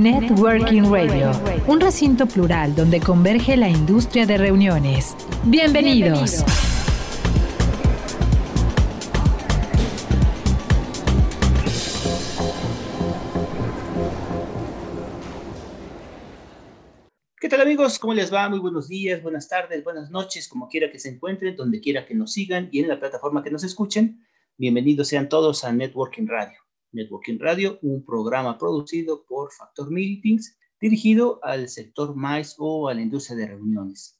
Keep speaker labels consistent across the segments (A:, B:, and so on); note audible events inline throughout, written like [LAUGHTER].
A: Networking Radio, un recinto plural donde converge la industria de reuniones. Bienvenidos.
B: ¿Qué tal amigos? ¿Cómo les va? Muy buenos días, buenas tardes, buenas noches, como quiera que se encuentren, donde quiera que nos sigan y en la plataforma que nos escuchen. Bienvenidos sean todos a Networking Radio. Networking Radio, un programa producido por Factor Meetings dirigido al sector MICE o a la industria de reuniones.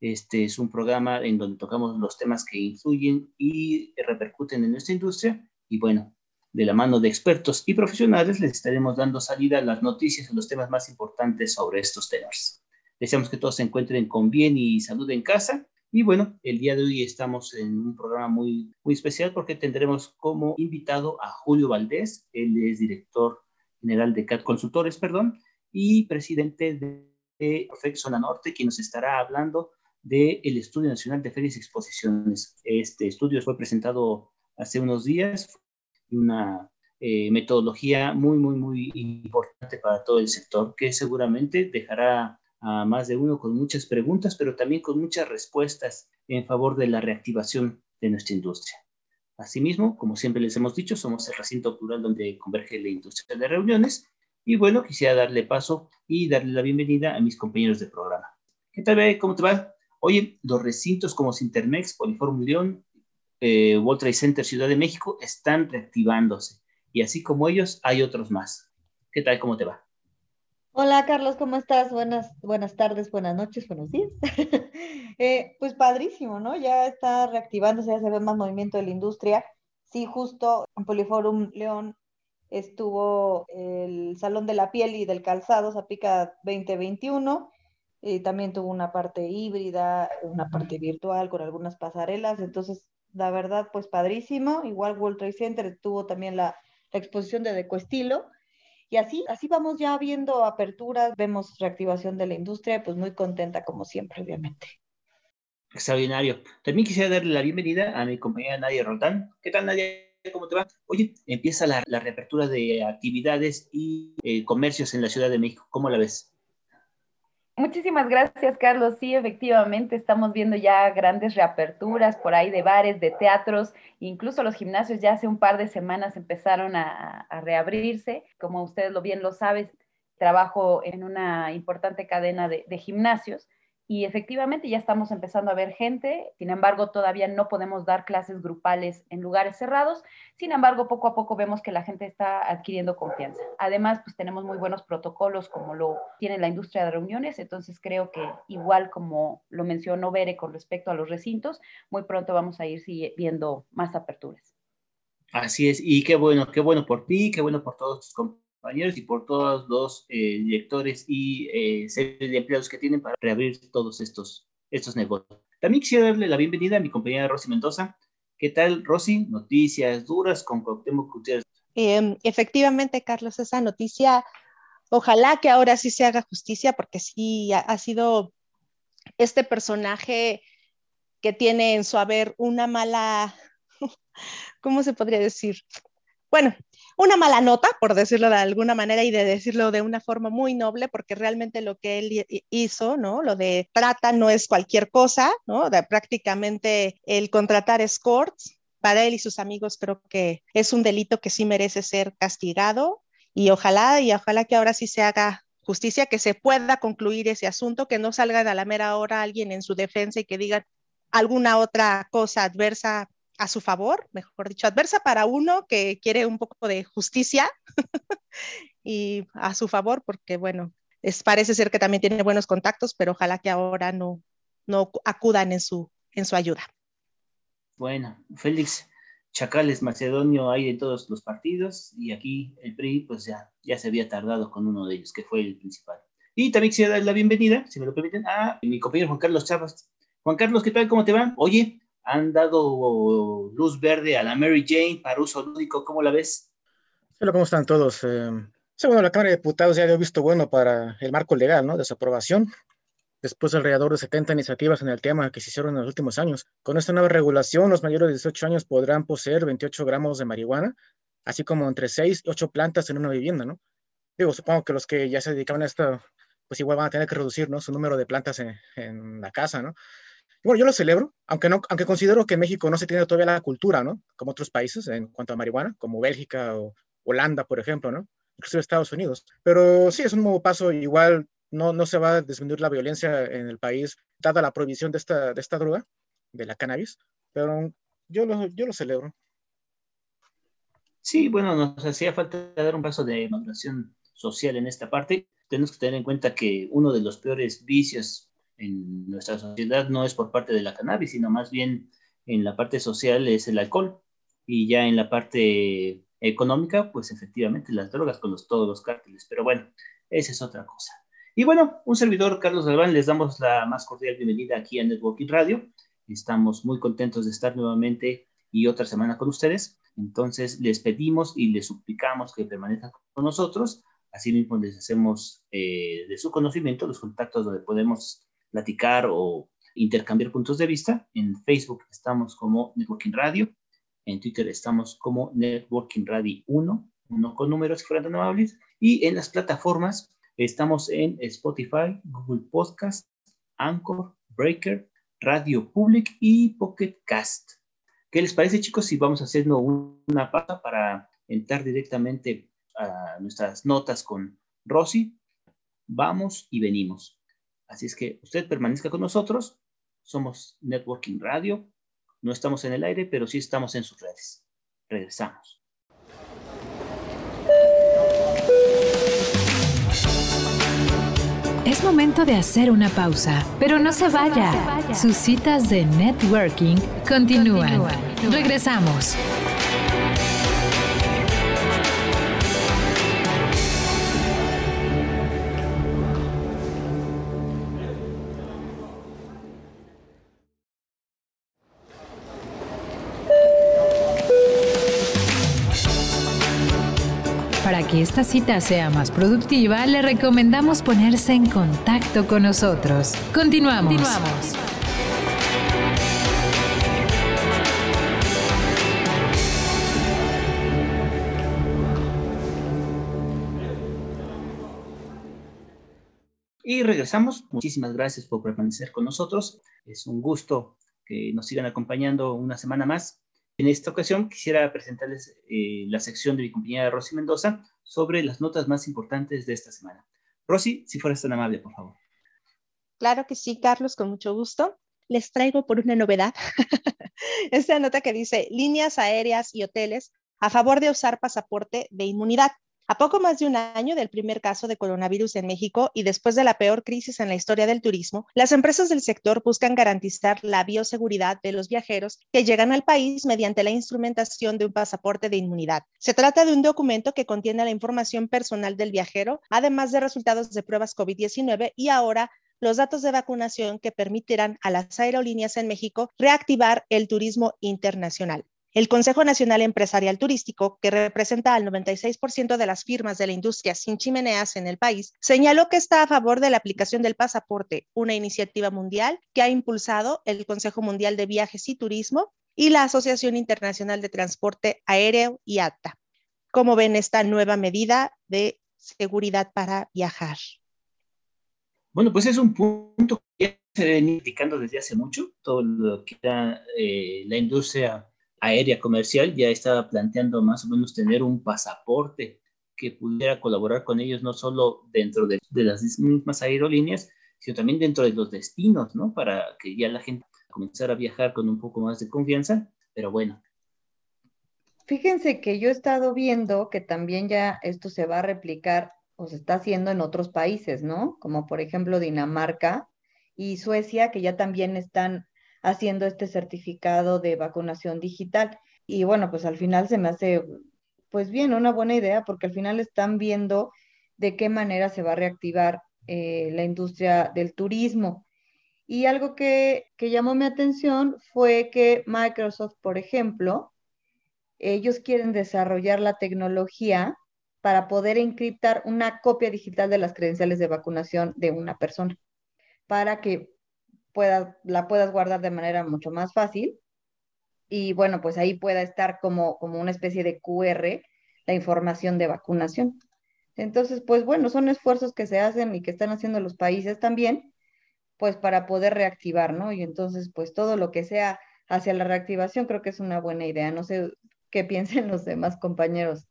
B: Este es un programa en donde tocamos los temas que influyen y repercuten en nuestra industria y bueno, de la mano de expertos y profesionales les estaremos dando salida a las noticias y los temas más importantes sobre estos temas. Deseamos que todos se encuentren con bien y salud en casa y bueno, el día de hoy estamos en un programa muy, muy especial porque tendremos como invitado a Julio Valdés, él es director general de CAT Consultores, perdón, y presidente de, de Zona Norte, quien nos estará hablando del Estudio Nacional de Ferias y Exposiciones. Este estudio fue presentado hace unos días, una eh, metodología muy, muy, muy importante para todo el sector que seguramente dejará a más de uno con muchas preguntas, pero también con muchas respuestas en favor de la reactivación de nuestra industria. Asimismo, como siempre les hemos dicho, somos el recinto plural donde converge la industria de reuniones. Y bueno, quisiera darle paso y darle la bienvenida a mis compañeros de programa. ¿Qué tal, ¿Cómo te va? Oye, los recintos como Sintermex, Poliforum León, eh, World Trade Center Ciudad de México están reactivándose. Y así como ellos, hay otros más. ¿Qué tal? ¿Cómo te va?
C: Hola Carlos, ¿cómo estás? Buenas, buenas tardes, buenas noches, buenos días. [LAUGHS] eh, pues padrísimo, ¿no? Ya está reactivándose, ya se ve más movimiento de la industria. Sí, justo en Poliforum León estuvo el Salón de la Piel y del Calzado, Zapica 2021. y también tuvo una parte híbrida, una parte virtual con algunas pasarelas. Entonces, la verdad, pues padrísimo. Igual World Trade Center tuvo también la, la exposición de Decoestilo y así, así vamos ya viendo aperturas, vemos reactivación de la industria, pues muy contenta como siempre, obviamente.
B: Extraordinario. También quisiera darle la bienvenida a mi compañera Nadia Roldán. ¿Qué tal, Nadia? ¿Cómo te va? Oye, empieza la, la reapertura de actividades y eh, comercios en la Ciudad de México. ¿Cómo la ves?
D: Muchísimas gracias, Carlos. Sí, efectivamente, estamos viendo ya grandes reaperturas por ahí de bares, de teatros, incluso los gimnasios ya hace un par de semanas empezaron a, reabrirse. Como ustedes lo bien lo saben, trabajo en una importante cadena de, de gimnasios y efectivamente ya estamos empezando a ver gente, sin embargo todavía no podemos dar clases grupales en lugares cerrados, sin embargo poco a poco vemos que la gente está adquiriendo confianza. Además, pues tenemos muy buenos protocolos como lo tiene la industria de reuniones, entonces creo que igual como lo mencionó Bere con respecto a los recintos, muy pronto vamos a ir viendo más aperturas.
B: Así es, y qué bueno, qué bueno por ti, qué bueno por todos tus compañeros compañeros y por todos los eh, directores y eh, series de empleados que tienen para reabrir todos estos, estos negocios. También quisiera darle la bienvenida a mi compañera Rosy Mendoza. ¿Qué tal, Rosy? Noticias duras con Cuauhtémoc Gutiérrez.
E: Eh, efectivamente, Carlos, esa noticia, ojalá que ahora sí se haga justicia, porque sí ha, ha sido este personaje que tiene en su haber una mala, [LAUGHS] ¿cómo se podría decir? Bueno, una mala nota, por decirlo de alguna manera y de decirlo de una forma muy noble, porque realmente lo que él hizo, ¿no? Lo de trata no es cualquier cosa, ¿no? De prácticamente el contratar escorts para él y sus amigos creo que es un delito que sí merece ser castigado y ojalá y ojalá que ahora sí se haga justicia, que se pueda concluir ese asunto, que no salgan a la mera hora alguien en su defensa y que digan alguna otra cosa adversa a su favor, mejor dicho, adversa para uno que quiere un poco de justicia [LAUGHS] y a su favor, porque bueno, es, parece ser que también tiene buenos contactos, pero ojalá que ahora no, no acudan en su, en su ayuda.
B: Bueno, Félix, chacales macedonio hay en todos los partidos y aquí el PRI pues ya, ya se había tardado con uno de ellos, que fue el principal. Y también quisiera dar la bienvenida, si me lo permiten, a mi compañero Juan Carlos Chavas. Juan Carlos, ¿qué tal? ¿Cómo te va? Oye, han dado luz verde a la Mary Jane para uso lúdico, ¿cómo la ves?
F: Hola, ¿cómo están todos? Eh, bueno, la Cámara de Diputados ya dio visto bueno para el marco legal, ¿no? De su aprobación después alrededor de 70 iniciativas en el tema que se hicieron en los últimos años. Con esta nueva regulación, los mayores de 18 años podrán poseer 28 gramos de marihuana, así como entre 6 y 8 plantas en una vivienda, ¿no? Digo, supongo que los que ya se dedicaban a esto, pues igual van a tener que reducir, ¿no? Su número de plantas en, la casa, ¿no? Bueno, yo lo celebro, aunque, no, aunque considero que en México no se tiene todavía la cultura, ¿no? Como otros países en cuanto a marihuana, como Bélgica o Holanda, por ejemplo, ¿no? Incluso Estados Unidos. Pero sí, es un nuevo paso igual no, no se va a disminuir la violencia en el país, dada la prohibición de esta, de esta droga, de la cannabis, pero yo lo, yo lo celebro.
B: Sí, bueno, nos hacía falta dar un paso de maduración social en esta parte. Tenemos que tener en cuenta que uno de los peores vicios en nuestra sociedad no es por parte de la cannabis, sino más bien en la parte social es el alcohol. Y ya en la parte económica, pues efectivamente las drogas con los, todos los cárteles. Pero bueno, esa es otra cosa. Y bueno, un servidor, Carlos Galván, les damos la más cordial bienvenida aquí a Networking Radio. Estamos muy contentos de estar nuevamente y otra semana con ustedes. Entonces, les pedimos y les suplicamos que permanezcan con nosotros. Así mismo les hacemos eh, de su conocimiento los contactos donde podemos platicar o intercambiar puntos de vista. En Facebook estamos como Networking Radio. En Twitter estamos como Networking Radio 1, uno con números si fueran. Y en las plataformas Estamos en Spotify, Google Podcast, Anchor, Breaker, Radio Public y Pocket Cast. ¿Qué les parece, chicos, si vamos haciendo una pausa para entrar directamente a nuestras notas con Rosy? Vamos y venimos. Así es que usted permanezca con nosotros. Somos Networking Radio. No estamos en el aire, pero sí estamos en sus redes. Regresamos.
A: Es momento de hacer una pausa, pero no se vaya. Sus citas de networking continúan. Regresamos. Que esta cita sea más productiva, le recomendamos ponerse en contacto con nosotros. Continuamos. Continuamos.
B: Y regresamos. Muchísimas gracias por permanecer con nosotros. Es un gusto que nos sigan acompañando una semana más. En esta ocasión quisiera presentarles eh, la sección de mi compañera Rosy Mendoza sobre las notas más importantes de esta semana. Rosy, si fueras tan amable, por favor.
E: Claro que sí, Carlos, con mucho gusto. Les traigo por una novedad [LAUGHS] esta nota que dice líneas aéreas y hoteles a favor de usar pasaporte de inmunidad. A poco más de un año del primer caso de coronavirus en México y después de la peor crisis en la historia del turismo, las empresas del sector buscan garantizar la bioseguridad de los viajeros que llegan al país mediante la instrumentación de un pasaporte de inmunidad. Se trata de un documento que contiene la información personal del viajero, además de resultados de pruebas COVID-19 y ahora los datos de vacunación que permitirán a las aerolíneas en México reactivar el turismo internacional. El Consejo Nacional Empresarial Turístico, que representa al 96% de las firmas de la industria sin chimeneas en el país, señaló que está a favor de la aplicación del pasaporte, una iniciativa mundial que ha impulsado el Consejo Mundial de Viajes y Turismo y la Asociación Internacional de Transporte Aéreo y ATA. ¿Cómo ven esta nueva medida de seguridad para viajar?
B: Bueno, pues es un punto que se viene indicando desde hace mucho, todo lo que eh, la industria aérea comercial ya estaba planteando más o menos tener un pasaporte que pudiera colaborar con ellos no solo dentro de, las mismas aerolíneas, sino también dentro de los destinos, ¿no? Para que ya la gente comenzara a viajar con un poco más de confianza, pero bueno.
C: Fíjense que yo he estado viendo que también ya esto se va a replicar o se está haciendo en otros países, ¿no? Como por ejemplo Dinamarca y Suecia, que ya también están haciendo este certificado de vacunación digital. Y bueno, pues al final se me hace, pues bien, una buena idea porque al final están viendo de qué manera se va a reactivar eh, la industria del turismo. Y algo que, que llamó mi atención fue que Microsoft, por ejemplo, ellos quieren desarrollar la tecnología para poder encriptar una copia digital de las credenciales de vacunación de una persona, para que pueda, la puedas guardar de manera mucho más fácil. Y bueno, pues ahí pueda estar como, como una especie de QR la información de vacunación. Entonces, pues bueno, son esfuerzos que se hacen y que están haciendo los países también, pues para poder reactivar, ¿no? Y entonces, pues todo lo que sea hacia la reactivación creo que es una buena idea. No sé qué [LAUGHS] piensen los demás compañeros.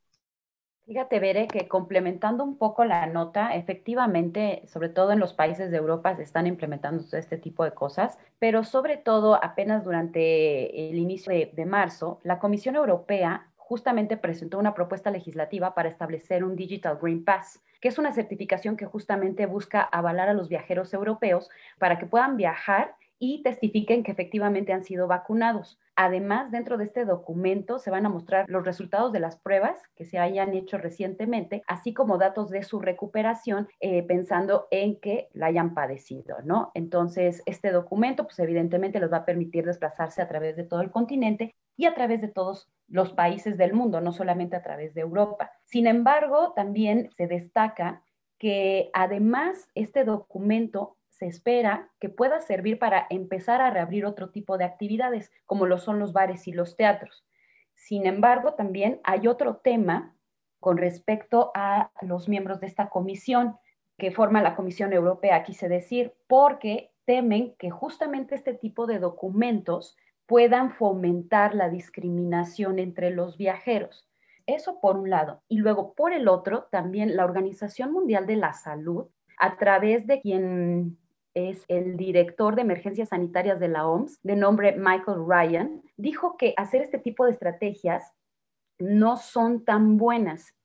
D: Fíjate, Bere, que complementando un poco la nota, efectivamente, sobre todo en los países de Europa se están implementando este tipo de cosas, pero sobre todo apenas durante el inicio de, de marzo, la Comisión Europea justamente presentó una propuesta legislativa para establecer un Digital Green Pass, que es una certificación que justamente busca avalar a los viajeros europeos para que puedan viajar y testifiquen que efectivamente han sido vacunados. Además, dentro de este documento se van a mostrar los resultados de las pruebas que se hayan hecho recientemente, así como datos de su recuperación, eh, pensando en que la hayan padecido, ¿no? Entonces, este documento, pues evidentemente les va a permitir desplazarse a través de todo el continente y a través de todos los países del mundo, no solamente a través de Europa. Sin embargo, también se destaca que además este documento se espera que pueda servir para empezar a reabrir otro tipo de actividades, como lo son los bares y los teatros. Sin embargo, también hay otro tema con respecto a los miembros de esta comisión que forma la Comisión Europea, quise decir, porque temen que justamente este tipo de documentos puedan fomentar la discriminación entre los viajeros. Eso por un lado. Y luego, por el otro, también la Organización Mundial de la Salud, a través de quien es el director de emergencias sanitarias de la OMS, de nombre Michael Ryan, dijo que hacer este tipo de estrategias no son tan buenas.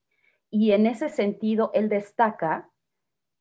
D: Y en ese sentido, él destaca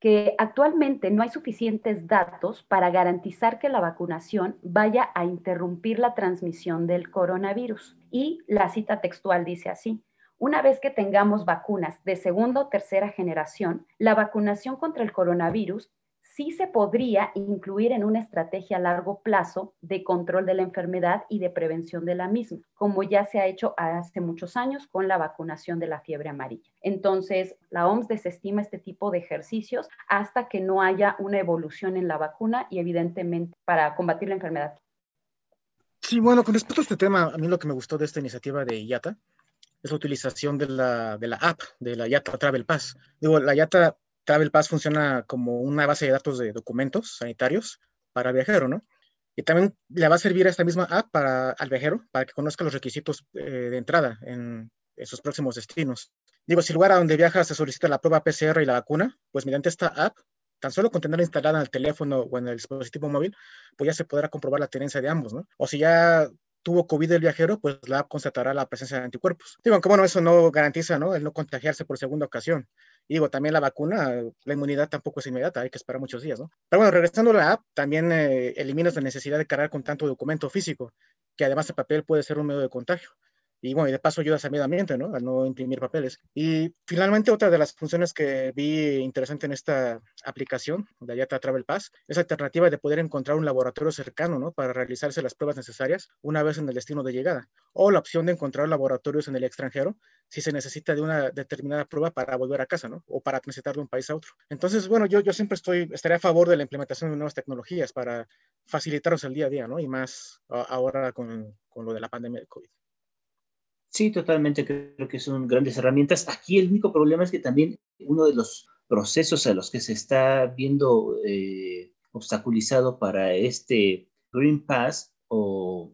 D: que actualmente no hay suficientes datos para garantizar que la vacunación vaya a interrumpir la transmisión del coronavirus. Y la cita textual dice así, una vez que tengamos vacunas de segunda o tercera generación, la vacunación contra el coronavirus sí se podría incluir en una estrategia a largo plazo de control de la enfermedad y de prevención de la misma, como ya se ha hecho hace muchos años con la vacunación de la fiebre amarilla. Entonces, la OMS desestima este tipo de ejercicios hasta que no haya una evolución en la vacuna y evidentemente para combatir la enfermedad.
F: Sí, bueno, con respecto a este tema, a mí lo que me gustó de esta iniciativa de IATA es la utilización de la, de la app, de la IATA Travel Pass. Digo, la IATA Travel Pass funciona como una base de datos de documentos sanitarios para el viajero, ¿no? Y también le va a servir esta misma app para al viajero para que conozca los requisitos eh, de entrada en, en, sus próximos destinos. Digo, si el lugar a donde viaja se solicita la prueba PCR y la vacuna, pues mediante esta app, tan solo con tenerla instalada en el teléfono o en el dispositivo móvil, pues ya se podrá comprobar la tenencia de ambos, ¿no? O si ya tuvo COVID el viajero, pues la app constatará la presencia de anticuerpos. Digo, aunque bueno, eso no garantiza, ¿no? El no contagiarse por segunda ocasión. Y digo, también la vacuna, la inmunidad tampoco es inmediata, hay que esperar muchos días, ¿no? Pero bueno, regresando a la app, también eh, eliminas la necesidad de cargar con tanto documento físico, que además el papel puede ser un medio de contagio. Y bueno, y de paso ayudas al medio ambiente, ¿no? Al no imprimir papeles. Y finalmente, otra de las funciones que vi interesante en esta aplicación de IATA Travel Pass es la alternativa de poder encontrar un laboratorio cercano, ¿no? Para realizarse las pruebas necesarias una vez en el destino de llegada. O la opción de encontrar laboratorios en el extranjero si se necesita de una determinada prueba para volver a casa, ¿no? O para transitar de un país a otro. Entonces, bueno, yo, yo siempre estoy, estaría a favor de la implementación de nuevas tecnologías para facilitarnos el día a día, ¿no? Y más ahora con, con lo de la pandemia de COVID.
B: Sí, totalmente, creo que son grandes herramientas. Aquí el único problema es que también uno de los procesos a los que se está viendo eh, obstaculizado para este Green Pass o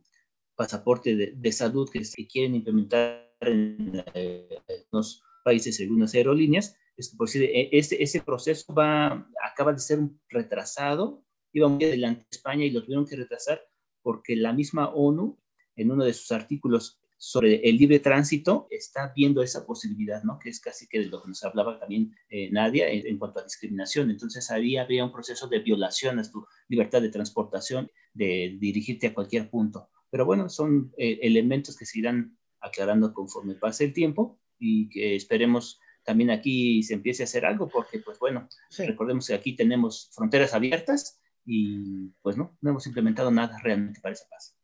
B: pasaporte de, salud que, quieren implementar en eh, algunos países, algunas aerolíneas, es que e, ese, ese proceso va, acaba de ser retrasado, iba muy adelante España y lo tuvieron que retrasar porque la misma ONU en uno de sus artículos sobre el libre tránsito está viendo esa posibilidad, ¿no? Que es casi que de lo que nos hablaba también eh, Nadia en, cuanto a discriminación. Entonces había, había un proceso de violación a tu libertad de transportación, de dirigirte a cualquier punto. Pero bueno, son eh, elementos que se irán aclarando conforme pase el tiempo y que esperemos también aquí se empiece a hacer algo, porque pues bueno, recordemos que aquí tenemos fronteras abiertas y pues no, no hemos implementado nada realmente para esa paz.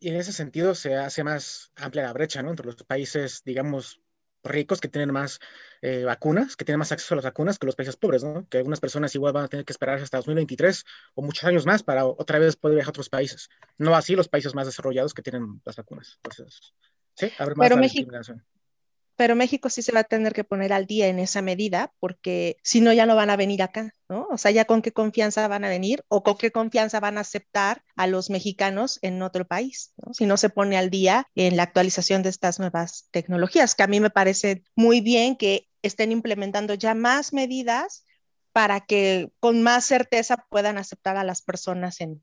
F: Y en ese sentido se hace más amplia la brecha, ¿no? Entre los países, digamos, ricos que tienen más eh, vacunas, que tienen más acceso a las vacunas que los países pobres, ¿no? Que algunas personas igual van a tener que esperar hasta 2023 o muchos años más para otra vez poder viajar a otros países. No así los países más desarrollados que tienen las vacunas. Entonces, sí, habrá más
E: Pero México, pero México sí se va a tener que poner al día en esa medida porque si no ya no van a venir acá, ¿no? O sea, ya con qué confianza van a venir o con qué confianza van a aceptar a los mexicanos en otro país. Si no se pone al día en la actualización de estas nuevas tecnologías, que a mí me parece muy bien que estén implementando ya más medidas para que con más certeza puedan aceptar a las personas en,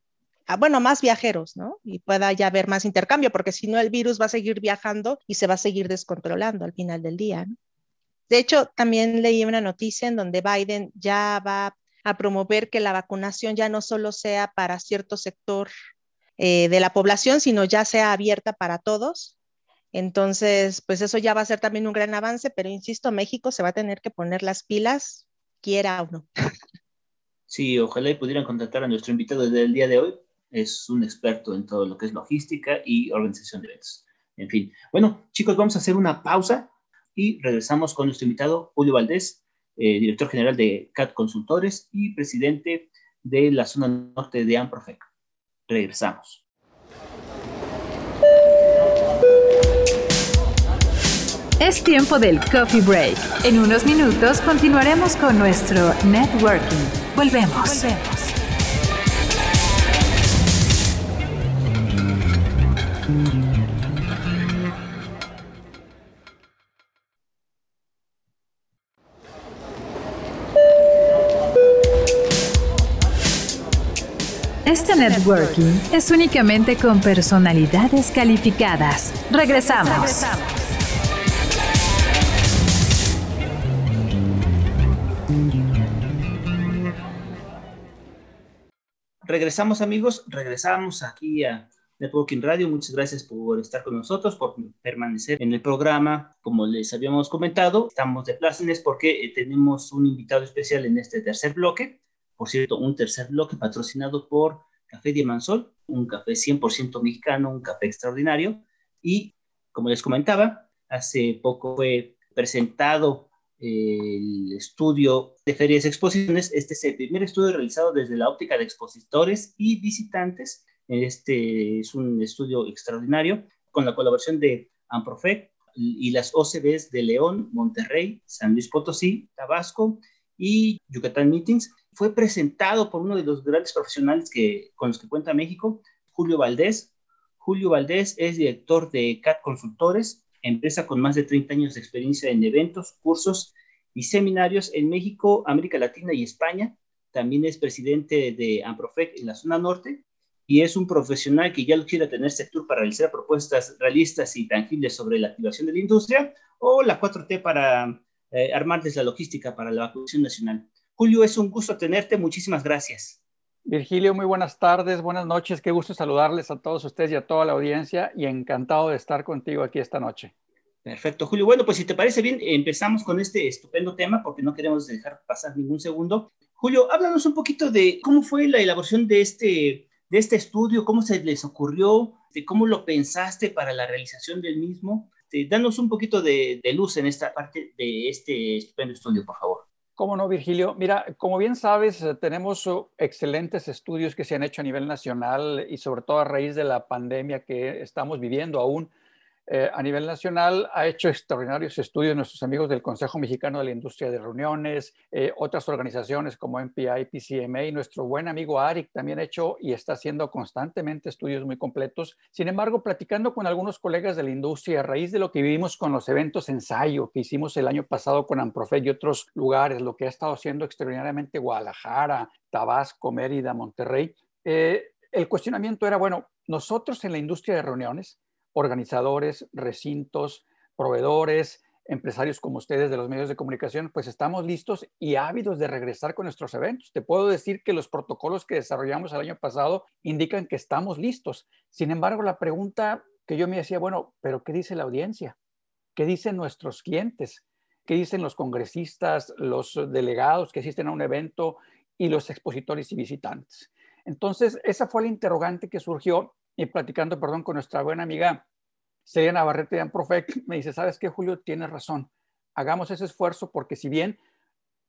E: bueno, más viajeros, ¿no? Y pueda ya haber más intercambio, porque si no el virus va a seguir viajando y se va a seguir descontrolando al final del día, ¿no? De hecho, también leí una noticia en donde Biden ya va a promover que la vacunación ya no solo sea para cierto sector eh, de la población, sino ya sea abierta para todos. Entonces, pues eso ya va a ser también un gran avance, pero insisto, México se va a tener que poner las pilas, quiera o no.
B: Sí, ojalá pudieran contactar a nuestro invitado del día de hoy es un experto en todo lo que es logística y organización de eventos. En fin, bueno, chicos, vamos a hacer una pausa y regresamos con nuestro invitado Julio Valdés, eh, director general de CAT Consultores y presidente de la zona norte de Amprofec. Regresamos.
A: Es tiempo del coffee break. En unos minutos continuaremos con nuestro networking. Volvemos. Volvemos. Este networking es únicamente con personalidades calificadas. Regresamos.
B: Regresamos amigos, regresamos aquí a Networking Radio. Muchas gracias por estar con nosotros, por permanecer en el programa. Como les habíamos comentado, estamos de plácemes porque eh, tenemos un invitado especial en este tercer bloque. Por cierto, un tercer bloque patrocinado por Café Diamansol, un café 100% mexicano, un café extraordinario. Y como les comentaba, hace poco fue presentado el estudio de ferias y exposiciones. Este es el primer estudio realizado desde la óptica de expositores y visitantes este es un estudio extraordinario con la colaboración de Amprofec y las OCBs de León, Monterrey, San Luis Potosí, Tabasco y Yucatán Meetings. Fue presentado por uno de los grandes profesionales que, con los que cuenta México, Julio Valdés. Julio Valdés es director de CAT Consultores, empresa con más de 30 años de experiencia en eventos, cursos y seminarios en México, América Latina y España. También es presidente de Amprofec en la zona norte y es un profesional que ya lo quiere tener sector para realizar propuestas realistas y tangibles sobre la activación de la industria o la 4T para eh, armarles la logística para la vacunación nacional. Julio, es un gusto tenerte. Muchísimas gracias.
G: Virgilio, muy buenas tardes, buenas noches. Qué gusto saludarles a todos ustedes y a toda la audiencia y encantado de estar contigo aquí esta noche.
B: Perfecto, Julio. Bueno, pues si te parece bien, empezamos con este estupendo tema porque no queremos dejar pasar ningún segundo. Julio, háblanos un poquito de cómo fue la elaboración de este de este estudio, cómo se les ocurrió, de cómo lo pensaste para la realización del mismo. danos un poquito de, luz en esta parte de este estupendo estudio, por favor.
G: Cómo no, Virgilio. Mira, como bien sabes, eh, tenemos oh, excelentes estudios que se han hecho a nivel nacional y sobre todo a raíz de la pandemia que estamos viviendo aún eh, a nivel nacional ha hecho extraordinarios estudios nuestros amigos del Consejo Mexicano de la Industria de Reuniones, eh, otras organizaciones como MPI, PCMA, y nuestro buen amigo ARIC también ha hecho y está haciendo constantemente estudios muy completos. Sin embargo, platicando con algunos colegas de la industria a raíz de lo que vivimos con los eventos ensayo que hicimos el año pasado con Amprofe y otros lugares, lo que ha estado haciendo extraordinariamente Guadalajara, Tabasco, Mérida, Monterrey, eh, el cuestionamiento era, bueno, nosotros en la industria de reuniones, organizadores, recintos, proveedores, empresarios como ustedes de los medios de comunicación, pues estamos listos y ávidos de regresar con nuestros eventos. Te puedo decir que los protocolos que desarrollamos el año pasado indican que estamos listos. Sin embargo, la pregunta que yo me decía, bueno, pero ¿qué dice la audiencia? ¿Qué dicen nuestros clientes? ¿Qué dicen los congresistas, los delegados que asisten a un evento y los expositores y visitantes? Entonces, esa fue la interrogante que surgió y platicando, perdón, con nuestra buena amiga Celia Navarrete de Amprofec, me dice, ¿sabes qué, Julio? Tienes razón. Hagamos ese esfuerzo porque si bien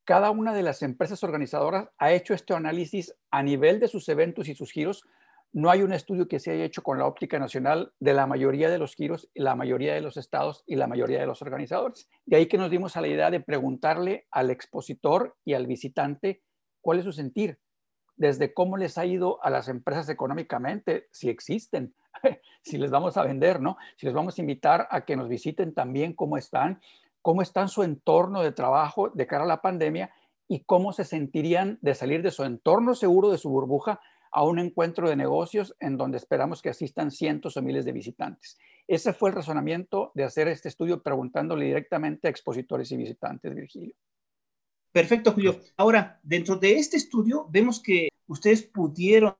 G: cada una de las empresas organizadoras ha hecho este análisis a nivel de sus eventos y sus giros, no hay un estudio que se haya hecho con la óptica nacional de la mayoría de los giros, la mayoría de los estados y la mayoría de los organizadores. De ahí que nos dimos a la idea de preguntarle al expositor y al visitante cuál es su sentir, desde cómo les ha ido a las empresas económicamente, si existen, [LAUGHS] si les vamos a vender, ¿no? Si les vamos a invitar a que nos visiten también cómo están, cómo está su entorno de trabajo de cara a la pandemia y cómo se sentirían de salir de su entorno seguro, de su burbuja, a un encuentro de negocios en donde esperamos que asistan cientos o miles de visitantes. Ese fue el razonamiento de hacer este estudio preguntándole directamente a expositores y visitantes, Virgilio.
B: Perfecto, Julio. Ahora, dentro de este estudio vemos que ustedes pudieron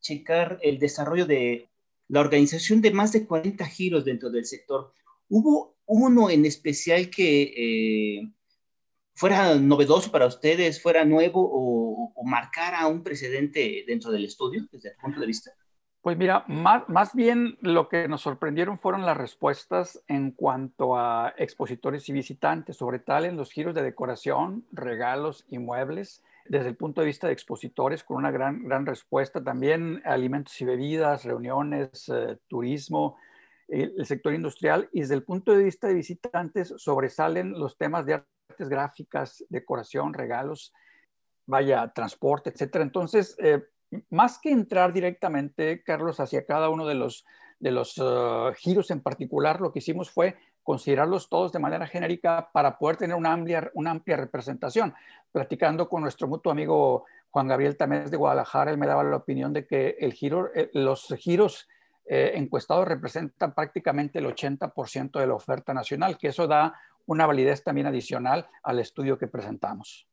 B: checar el desarrollo de la organización de más de 40 giros dentro del sector. ¿Hubo uno en especial que eh, fuera novedoso para ustedes, fuera nuevo o, o, marcara un precedente dentro del estudio desde el punto de vista?
G: Pues mira, más, más, bien lo que nos sorprendieron fueron las respuestas en cuanto a expositores y visitantes, sobre tal en los giros de decoración, regalos y muebles, desde el punto de vista de expositores, con una gran, gran respuesta, también alimentos y bebidas, reuniones, eh, turismo, el, sector industrial, y desde el punto de vista de visitantes sobresalen los temas de artes gráficas, decoración, regalos, vaya, transporte, etcétera. Entonces, eh, más que entrar directamente, Carlos, hacia cada uno de los, de los uh, giros en particular, lo que hicimos fue considerarlos todos de manera genérica para poder tener una amplia, una amplia representación. Platicando con nuestro mutuo amigo Juan Gabriel Tamés de Guadalajara, él me daba la opinión de que el giro, eh, los giros eh, encuestados representan prácticamente el 80% de la oferta nacional, que eso da una validez también adicional al estudio que presentamos.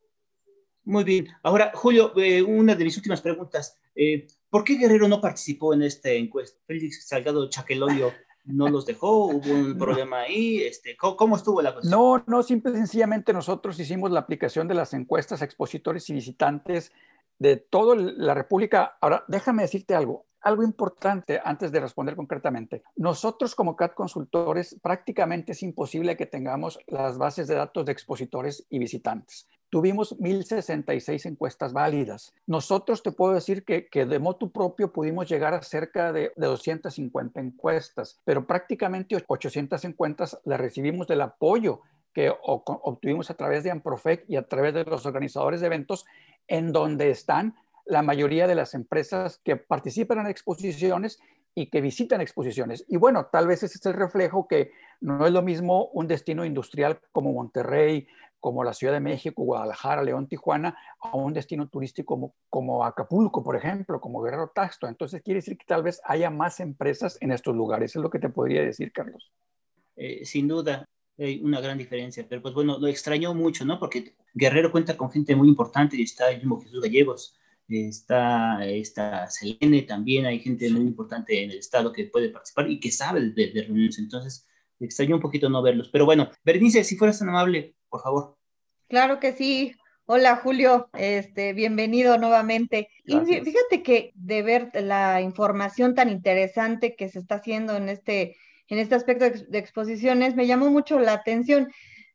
B: Muy bien. Ahora, Julio, eh, una de mis últimas preguntas. Eh, ¿Por qué Guerrero no participó en esta encuesta? Félix Salgado Chaqueloyo no los dejó, hubo un [LAUGHS] problema ahí. Este, ¿cómo, ¿cómo, estuvo la cosa?
G: No, no, simple y sencillamente nosotros hicimos la aplicación de las encuestas a expositores y visitantes de toda la República. Ahora, déjame decirte algo algo importante antes de responder concretamente. Nosotros como CAT consultores prácticamente es imposible que tengamos las bases de datos de expositores y visitantes. Tuvimos 1066 encuestas válidas. Nosotros te puedo decir que, que de motu propio pudimos llegar a cerca de, de 250 encuestas, pero prácticamente 800 encuestas las recibimos del apoyo que obtuvimos a través de Amprofec y a través de los organizadores de eventos en donde están la mayoría de las empresas que participan en exposiciones y que visitan exposiciones. Y bueno, tal vez ese es el reflejo que no es lo mismo un destino industrial como Monterrey, como la Ciudad de México, Guadalajara, León, Tijuana, a un destino turístico como, Acapulco, por ejemplo, como Guerrero Taxto. Entonces quiere decir que tal vez haya más empresas en estos lugares. Es lo que te podría decir, Carlos.
B: Eh, sin duda, hay una gran diferencia. Pero pues bueno, lo extrañó mucho, ¿no? Porque Guerrero cuenta con gente muy importante está el mismo Jesús Gallegos está, está Selene, también hay gente muy importante en el estado que puede participar y que sabe de, de reuniones, entonces extrañó un poquito no verlos, pero bueno, Bernice, si fueras tan amable, por favor.
C: Claro que sí. Hola Julio, este, bienvenido nuevamente. Gracias. Y fíjate que de ver la información tan interesante que se está haciendo en este, en este aspecto de exposiciones, me llamó mucho la atención.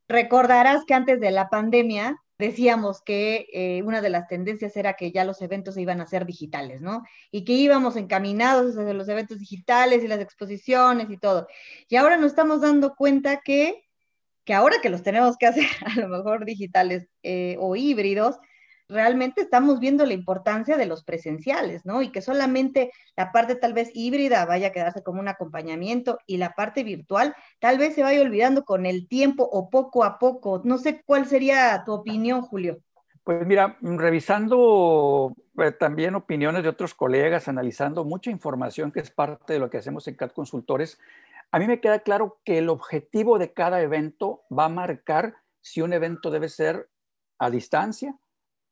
C: Recordarás que antes de la pandemia decíamos que eh, una de las tendencias era que ya los eventos se iban a ser digitales, ¿no? Y que íbamos encaminados hacia los eventos digitales y las exposiciones y todo. Y ahora nos estamos dando cuenta que, que ahora que los tenemos que hacer [LAUGHS] a lo mejor digitales eh, o híbridos, realmente estamos viendo la importancia de los presenciales, ¿no? Y que solamente la parte tal vez híbrida vaya a quedarse como un acompañamiento y la parte virtual tal vez se vaya olvidando con el tiempo o poco a poco. No sé cuál sería tu opinión, Julio.
G: Pues mira, revisando eh, también opiniones de otros colegas, analizando mucha información que es parte de lo que hacemos en CAT Consultores, a mí me queda claro que el objetivo de cada evento va a marcar si un evento debe ser a distancia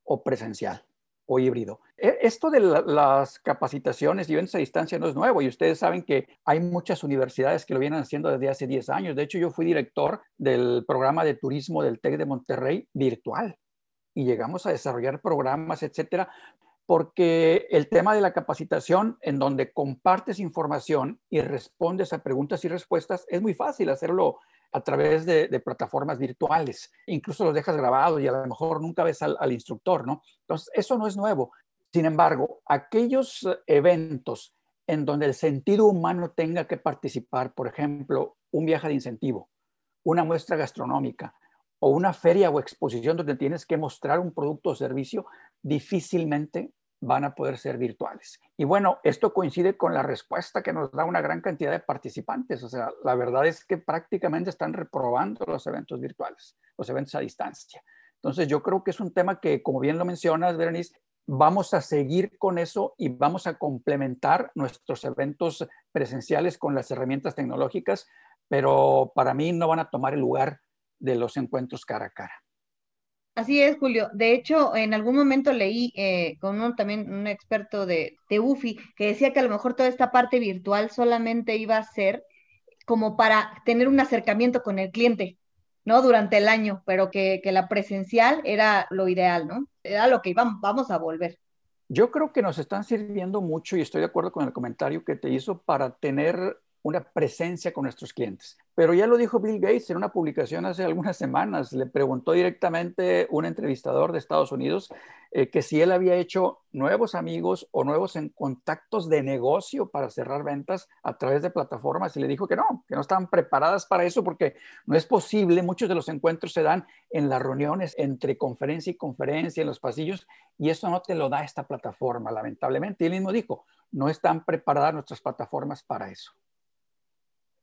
G: o presencial. o híbrido. E, esto de las capacitaciones y eventos a distancia no es nuevo y ustedes saben que hay muchas universidades que lo vienen haciendo desde hace 10 años. De hecho, yo fui director del programa de turismo del TEC de Monterrey virtual y llegamos a desarrollar programas, etcétera, porque el tema de la capacitación en donde compartes información y respondes a preguntas y respuestas es muy fácil hacerlo a través de, plataformas virtuales. Incluso los dejas grabados y a lo mejor nunca ves al, al instructor, ¿no? Entonces, eso no es nuevo. Sin embargo, aquellos eventos en donde el sentido humano tenga que participar, por ejemplo, un viaje de incentivo, una muestra gastronómica o una feria o exposición donde tienes que mostrar un producto o servicio, difícilmente van a poder ser virtuales. Y bueno, esto coincide con la respuesta que nos da una gran cantidad de participantes. O sea, la verdad es que prácticamente están reprobando los eventos virtuales, los eventos a distancia. Entonces, yo creo que es un tema que, como bien lo mencionas, Berenice, vamos a seguir con eso y vamos a complementar nuestros eventos presenciales con las herramientas tecnológicas, pero para mí no van a tomar el lugar de los encuentros cara a cara.
C: Así es, Julio. De hecho, en algún momento leí eh, con un, también un experto de, de UFI que decía que a lo mejor toda esta parte virtual solamente iba a ser como para tener un acercamiento con el cliente, ¿no? Durante el año, pero que, que la presencial era lo ideal, ¿no? Era lo que íbamos, vamos a volver.
G: Yo creo que nos están sirviendo mucho y estoy de acuerdo con el comentario que te hizo para tener una presencia con nuestros clientes. Pero ya lo dijo Bill Gates en una publicación hace algunas semanas. Le preguntó directamente un entrevistador de Estados Unidos eh, que si él había hecho nuevos amigos o nuevos en contactos de negocio para cerrar ventas a través de plataformas y le dijo que no, que no estaban preparadas para eso porque no es posible. Muchos de los encuentros se dan en las reuniones entre conferencia y conferencia, en los pasillos, y eso no te lo da esta plataforma, lamentablemente. Y él mismo dijo, no están preparadas nuestras plataformas para eso.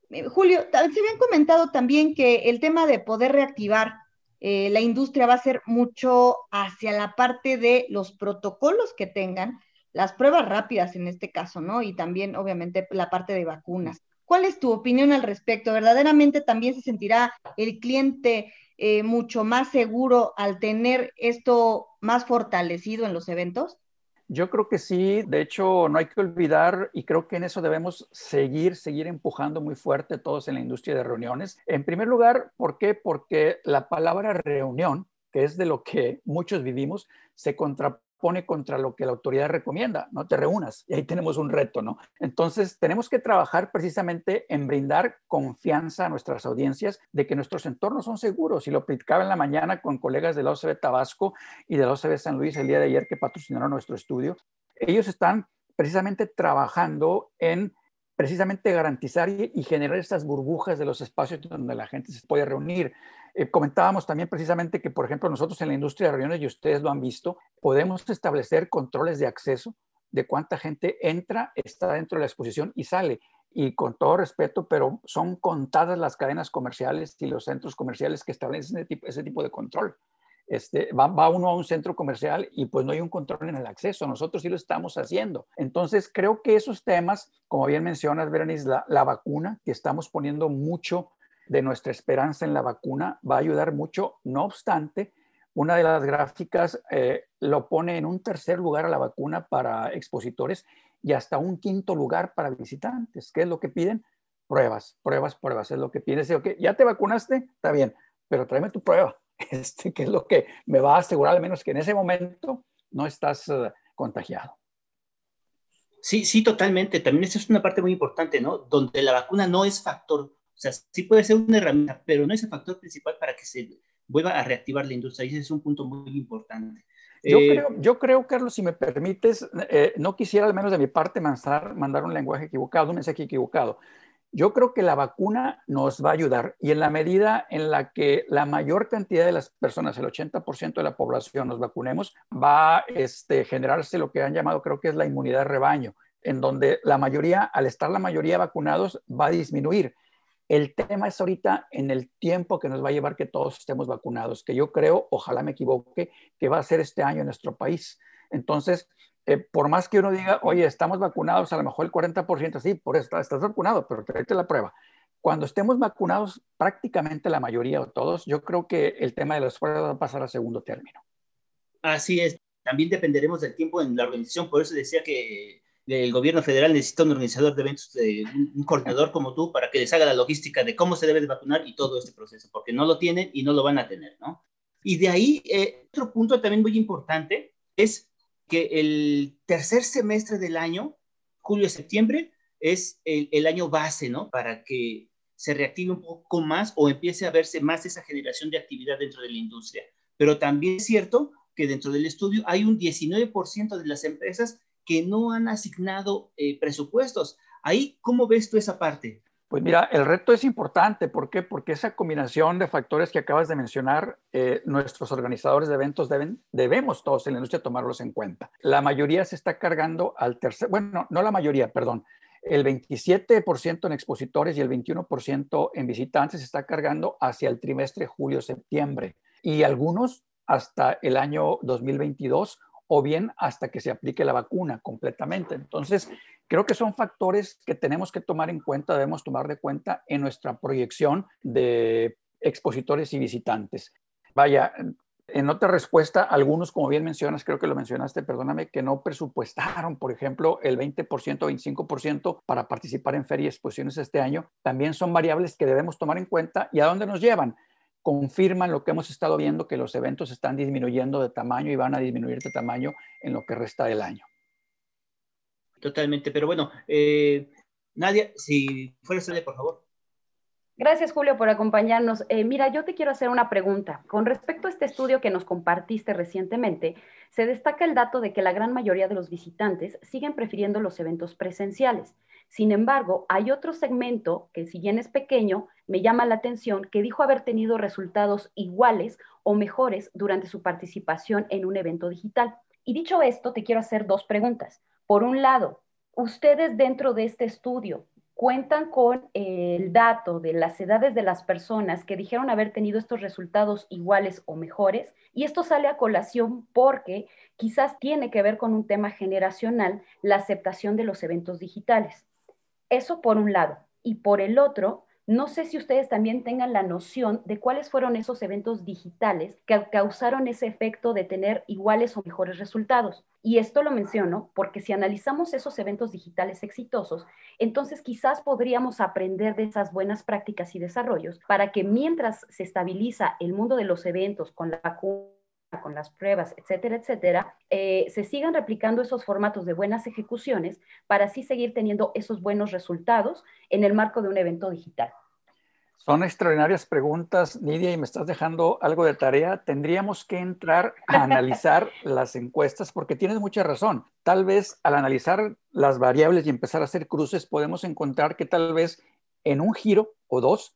C: Eh, Julio, se habían comentado también que el tema de poder reactivar eh, la industria va a ser mucho hacia la parte de los protocolos que tengan, las pruebas rápidas en este caso, ¿no? Y también, obviamente, la parte de vacunas. ¿Cuál es tu opinión al respecto? ¿Verdaderamente también se sentirá el cliente eh, mucho más seguro al tener esto más fortalecido en los eventos?
G: Yo creo que sí, de hecho no hay que olvidar y creo que en eso debemos seguir, seguir empujando muy fuerte todos en la industria de reuniones. En primer lugar, ¿por qué? Porque la palabra reunión, que es de lo que muchos vivimos, se contrapone pone contra lo que la autoridad recomienda, no te reúnas. Y ahí tenemos un reto, ¿no? Entonces, tenemos que trabajar precisamente en brindar confianza a nuestras audiencias de que nuestros entornos son seguros. Y lo platicaba en la mañana con colegas de la OCB Tabasco y de la OCB San Luis el día de ayer que patrocinaron nuestro estudio. Ellos están precisamente trabajando en precisamente garantizar y, generar estas burbujas de los espacios donde la gente se puede reunir. Eh, comentábamos también precisamente que, por ejemplo, nosotros en la industria de reuniones, y ustedes lo han visto, podemos establecer controles de acceso de cuánta gente entra, está dentro de la exposición y sale. Y con todo respeto, pero son contadas las cadenas comerciales y los centros comerciales que establecen ese tipo, ese tipo de control. Este, va, uno a un centro comercial y pues no hay un control en el acceso. Nosotros sí lo estamos haciendo. Entonces, creo que esos temas, como bien mencionas, Berenice, la, vacuna, que estamos poniendo mucho de nuestra esperanza en la vacuna, va a ayudar mucho. No obstante, una de las gráficas eh, lo pone en un tercer lugar a la vacuna para expositores y hasta un quinto lugar para visitantes. ¿Qué es lo que piden? Pruebas, pruebas, pruebas. Es lo que piden. Okay, ¿Ya te vacunaste? Está bien, pero tráeme tu prueba [LAUGHS] este, que es lo que me va a asegurar al menos que en ese momento no estás eh, contagiado.
B: Sí, sí, totalmente. También esa es una parte muy importante, ¿no? Donde la vacuna no es factor, o sea, sí puede ser una herramienta, pero no es el factor principal para que se vuelva a reactivar la industria. Y ese es un punto muy importante.
G: Yo, eh, creo, yo creo, Carlos, si me permites, eh, no quisiera al menos de mi parte mandar, mandar un lenguaje equivocado, un mensaje equivocado. Yo creo que la vacuna nos va a ayudar y en la medida en la que la mayor cantidad de las personas, el 80% de la población, nos vacunemos, va a este, generarse lo que han llamado, creo que es la inmunidad rebaño, en donde la mayoría, al estar la mayoría vacunados, va a disminuir. El tema es ahorita en el tiempo que nos va a llevar que todos estemos vacunados, que yo creo, ojalá me equivoque, que va a ser este año en nuestro país. Entonces, eh, por más que uno diga, oye, estamos vacunados, a lo mejor el 40%, sí, por eso estás vacunado, pero tráete la prueba. Cuando estemos vacunados, prácticamente la mayoría o todos, yo creo que el tema de las pruebas va a pasar a segundo término.
B: Así es. también dependeremos del tiempo en la organización. Por eso decía que el gobierno federal necesita un organizador de eventos, un, coordinador como tú, para que les haga la logística de cómo se debe de vacunar y todo este proceso, porque no lo tienen y no lo van a tener, ¿no? Y de ahí, eh, otro punto también muy importante es que el tercer semestre del año, julio-septiembre, es el, el, año base, ¿no? Para que se reactive un poco más o empiece a verse más esa generación de actividad dentro de la industria. Pero también es cierto que dentro del estudio hay un 19% de las empresas que no han asignado eh, presupuestos. Ahí, ¿cómo ves tú esa parte?
G: Pues mira, el reto es importante. ¿Por qué? Porque esa combinación de factores que acabas de mencionar, eh, nuestros organizadores de eventos deben, debemos todos en la industria tomarlos en cuenta. La mayoría se está cargando al tercer, bueno, no la mayoría, perdón, el 27% en expositores y el 21% en visitantes se está cargando hacia el trimestre julio-septiembre y algunos hasta el año 2022 o bien hasta que se aplique la vacuna completamente. Entonces, creo que son factores que tenemos que tomar en cuenta, debemos tomar de cuenta en nuestra proyección de expositores y visitantes. Vaya, en otra respuesta, algunos, como bien mencionas, creo que lo mencionaste, perdóname, que no presupuestaron, por ejemplo, el 20% o 25% para participar en ferias y exposiciones este año, también son variables que debemos tomar en cuenta y a dónde nos llevan. Confirman lo que hemos estado viendo, que los eventos están disminuyendo de tamaño y van a disminuir de tamaño en lo que resta del año.
B: Totalmente, pero bueno, eh, Nadia, si fueras, por favor.
D: Gracias, Julio, por acompañarnos. Eh, mira, yo te quiero hacer una pregunta. Con respecto a este estudio que nos compartiste recientemente, se destaca el dato de que la gran mayoría de los visitantes siguen prefiriendo los eventos presenciales. Sin embargo, hay otro segmento que, si bien es pequeño, me llama la atención, que dijo haber tenido resultados iguales o mejores durante su participación en un evento digital. Y dicho esto, te quiero hacer dos preguntas. Por un lado, ustedes dentro de este estudio cuentan con el dato de las edades de las personas que dijeron haber tenido estos resultados iguales o mejores, y esto sale a colación porque quizás tiene que ver con un tema generacional, la aceptación de los eventos digitales. Eso por un lado. Y por el otro, no sé si ustedes también tengan la noción de cuáles fueron esos eventos digitales que causaron ese efecto de tener iguales o mejores resultados. Y esto lo menciono porque si analizamos esos eventos digitales exitosos, entonces quizás podríamos aprender de esas buenas prácticas y desarrollos para que mientras se estabiliza el mundo de los eventos con la vacuna, con las pruebas, etcétera, etcétera, eh, se sigan replicando esos formatos de buenas ejecuciones para así seguir teniendo esos buenos resultados en el marco de un evento digital.
G: Son extraordinarias preguntas, Nidia, y me estás dejando algo de tarea. Tendríamos que entrar a analizar [LAUGHS] las encuestas porque tienes mucha razón. Tal vez al analizar las variables y empezar a hacer cruces, podemos encontrar que tal vez en un giro o dos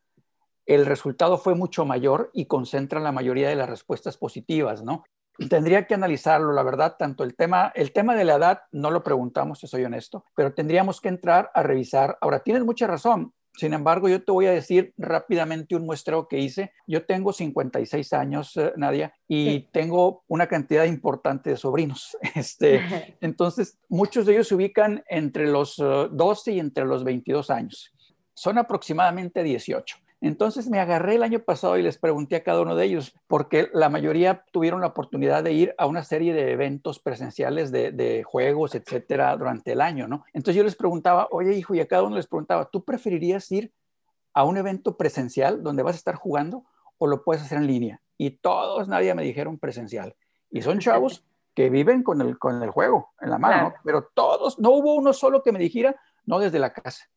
G: el resultado fue mucho mayor y concentra la mayoría de las respuestas positivas, ¿no? Tendría que analizarlo, la verdad, tanto el tema, el tema de la edad no lo preguntamos, si soy honesto, pero tendríamos que entrar a revisar. Ahora, tienes mucha razón. Sin embargo, yo te voy a decir rápidamente un muestreo que hice. Yo tengo 56 años, eh, Nadia, y tengo una cantidad importante de sobrinos. [LAUGHS] Este, [LAUGHS] entonces, muchos de ellos se ubican entre los 12 eh, y entre los 22 años. Son aproximadamente 18. Entonces me agarré el año pasado y les pregunté a cada uno de ellos, porque la mayoría tuvieron la oportunidad de ir a una serie de eventos presenciales de, juegos, etcétera, durante el año, ¿no? Entonces yo les preguntaba, oye hijo, y a cada uno les preguntaba, ¿tú preferirías ir a un evento presencial donde vas a estar jugando o lo puedes hacer en línea? Y todos, nadie me dijeron presencial. Y son chavos que viven con el, con el juego en la mano, pero todos, no hubo uno solo que me dijera, no desde la casa.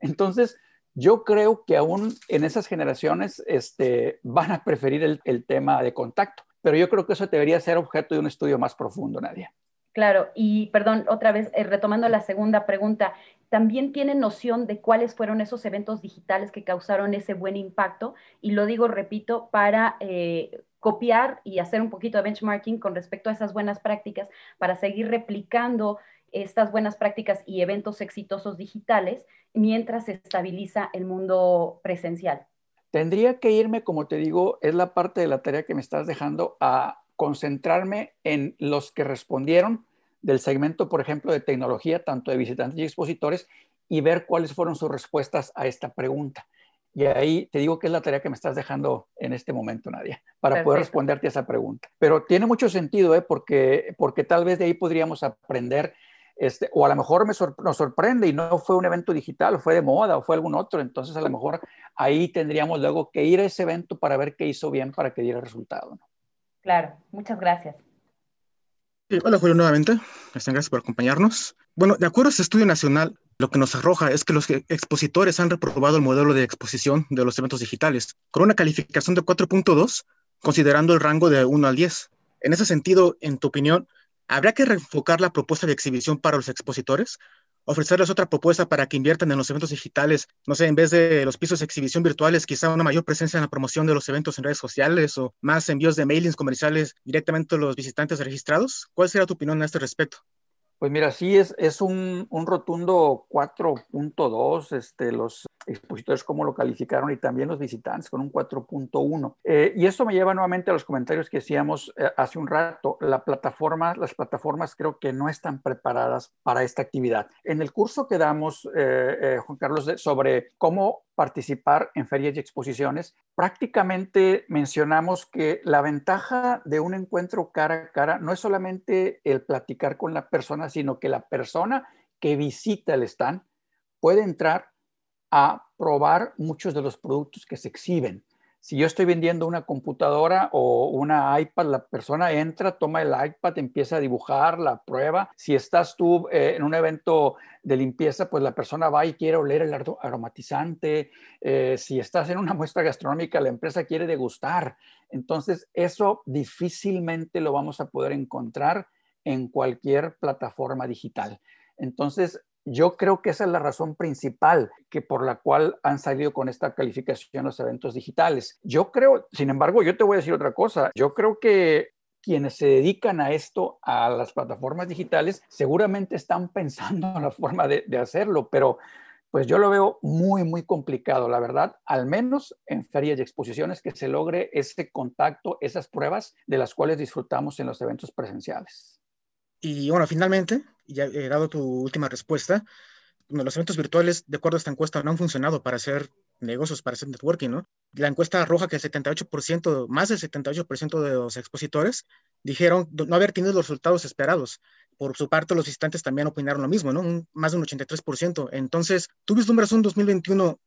G: Entonces, yo creo que aún en esas generaciones este, van a preferir el, tema de contacto, pero yo creo que eso debería ser objeto de un estudio más profundo, Nadia.
D: Claro, y perdón, otra vez, eh, retomando la segunda pregunta, ¿también tienen noción de cuáles fueron esos eventos digitales que causaron ese buen impacto? Y lo digo, repito, para eh, copiar y hacer un poquito de benchmarking con respecto a esas buenas prácticas, para seguir replicando estas buenas prácticas y eventos exitosos digitales mientras se estabiliza el mundo presencial?
G: Tendría que irme, como te digo, es la parte de la tarea que me estás dejando, a concentrarme en los que respondieron del segmento, por ejemplo, de tecnología, tanto de visitantes y expositores, y ver cuáles fueron sus respuestas a esta pregunta. Y ahí te digo que es la tarea que me estás dejando en este momento, Nadia, para poder responderte a esa pregunta. Pero tiene mucho sentido, ¿eh? porque, porque tal vez de ahí podríamos aprender, este, o a lo mejor me nos sorprende y no fue un evento digital, fue de moda o fue algún otro, entonces a lo mejor ahí tendríamos luego que ir a ese evento para ver qué hizo bien para que diera resultado. ¿no?
D: Claro, muchas gracias.
F: hola Julio nuevamente, gracias por acompañarnos. Bueno, de acuerdo a este estudio nacional, lo que nos arroja es que los expositores han reprobado el modelo de exposición de los eventos digitales, con una calificación de 4.2, considerando el rango de 1 al 10. En ese sentido, en tu opinión, ¿habría que reenfocar la propuesta de exhibición para los expositores? ofrecerles otra propuesta para que inviertan en los eventos digitales, no sé, en vez de los pisos de exhibición virtuales, quizá una mayor presencia en la promoción de los eventos en redes sociales o más envíos de mailings comerciales directamente a los visitantes registrados. ¿Cuál sería tu opinión a este respecto?
G: Pues mira, sí, es, es un, un rotundo 4.2, este, los expositores cómo lo calificaron y también los visitantes con un 4.1. Eh, y eso me lleva nuevamente a los comentarios que hacíamos eh, hace un rato. La plataforma, las plataformas creo que no están preparadas para esta actividad. En el curso que damos, eh, Juan Carlos, sobre cómo participar en ferias y exposiciones, prácticamente mencionamos que la ventaja de un encuentro cara a cara no es solamente el platicar con la persona, sino que la persona que visita el stand puede entrar a probar muchos de los productos que se exhiben. Si yo estoy vendiendo una computadora o una iPad, la persona entra, toma el iPad, empieza a dibujar, la prueba. Si estás tú eh, en un evento de limpieza, pues la persona va y quiere oler el aromatizante. Eh, si estás en una [LAUGHS] muestra gastronómica, la empresa quiere degustar. Entonces, eso difícilmente lo vamos a poder encontrar en cualquier plataforma digital. Entonces, yo creo que esa es la razón principal que por la cual han salido con esta calificación los eventos digitales. Yo creo, sin embargo, yo te voy a decir otra cosa. Yo creo que quienes se dedican a esto, a las plataformas digitales, seguramente están pensando en [LAUGHS] la forma de, de hacerlo, pero pues yo lo veo muy, muy complicado, la verdad, al menos en ferias y exposiciones, que se logre ese contacto, esas pruebas de las cuales disfrutamos en los eventos presenciales.
F: Y bueno, finalmente, ya he dado tu última respuesta, los eventos virtuales, de acuerdo a esta encuesta, no han funcionado para hacer negocios, para hacer networking, ¿no? La encuesta arroja que el 78%, más del 78% de los expositores dijeron no haber tenido los resultados esperados. Por su parte, los visitantes también opinaron lo mismo, ¿no? más de un 83%. Entonces, tú vislumbras un 2021,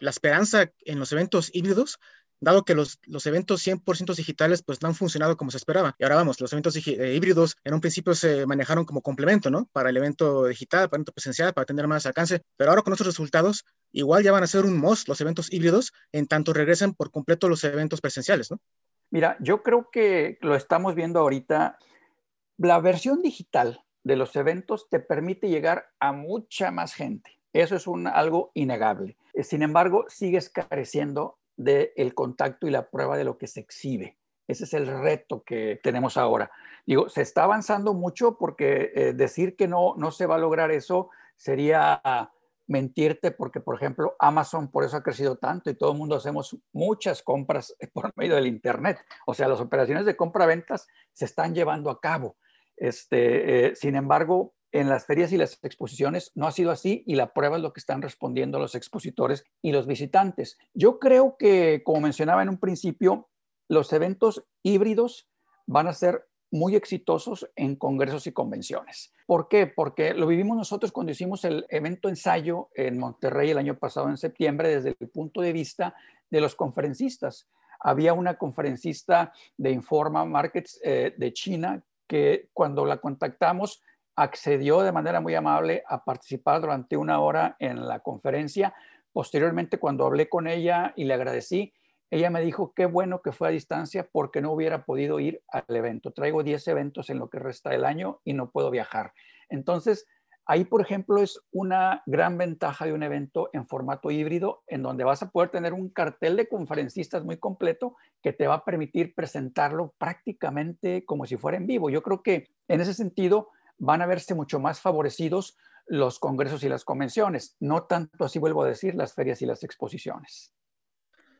F: la esperanza en los eventos híbridos dado que los, los eventos 100% digitales pues no han funcionado como se esperaba. Y ahora vamos, los eventos eh, híbridos en un principio se manejaron como complemento, ¿no? Para el evento digital, para el evento presencial, para tener más alcance, pero ahora con estos resultados igual ya van a ser un most los eventos híbridos en tanto regresen por completo los eventos presenciales, ¿no?
G: Mira, yo creo que lo estamos viendo ahorita. La versión digital de los eventos te permite llegar a mucha más gente. Eso es un, algo innegable. Sin embargo, sigues careciendo del contacto y la prueba de lo que se exhibe. Ese es el reto que tenemos ahora. Digo, se está avanzando mucho porque eh, decir que no, no se va a lograr eso sería mentirte porque, por ejemplo, Amazon por eso ha crecido tanto y todo el mundo hacemos muchas compras [LAUGHS] por medio del Internet. O sea, las operaciones de compra-ventas se están llevando a cabo. Este, eh, sin embargo, en las ferias y las exposiciones no ha sido así y la prueba es lo que están respondiendo los expositores y los visitantes. Yo creo que, como mencionaba en un principio, los eventos híbridos van a ser muy exitosos en congresos y convenciones. ¿Por qué? Porque lo vivimos nosotros cuando hicimos el evento ensayo en Monterrey el año pasado en septiembre desde el punto de vista de los conferencistas. Había una conferencista de Informa Markets eh, de China que cuando la contactamos accedió de manera muy amable a participar durante una hora en la conferencia. Posteriormente, cuando hablé con ella y le agradecí, ella me dijo qué bueno que fue a distancia porque no hubiera podido ir al evento. Traigo 10 eventos en lo que resta del año y no puedo viajar. Entonces, ahí, por ejemplo, es una gran ventaja de un evento en formato híbrido en donde vas a poder tener un cartel de conferencistas muy completo que te va a permitir presentarlo prácticamente como si fuera en vivo. Yo creo que en ese sentido, van a verse mucho más favorecidos los congresos y las convenciones, no tanto así vuelvo a decir las ferias y las exposiciones.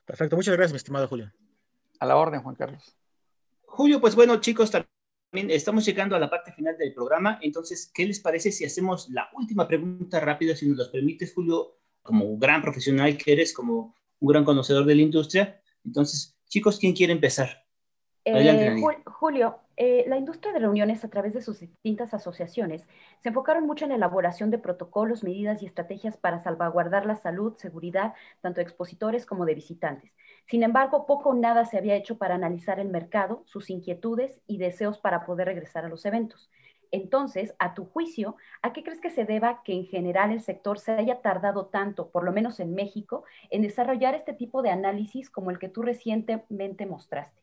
F: Perfecto, muchas gracias, mi estimado Julio.
G: A la orden, Juan Carlos.
B: Julio, pues bueno, chicos, también estamos llegando a la parte final del programa, entonces, ¿qué les parece si hacemos la última pregunta rápida, si nos lo permites, Julio, como gran profesional que eres, como un gran conocedor de la industria. Entonces, chicos, ¿quién quiere empezar?
D: Eh, Julio, eh, la industria de reuniones a través de sus distintas asociaciones se enfocaron mucho en la elaboración de protocolos, medidas y estrategias para salvaguardar la salud, seguridad, tanto de expositores como de visitantes. Sin embargo, poco o nada se había hecho para analizar el mercado, sus inquietudes y deseos para poder regresar a los eventos. Entonces, a tu juicio, ¿a qué crees que se deba que en general el sector se haya tardado tanto, por lo menos en México, en desarrollar este tipo de análisis como el que tú recientemente mostraste?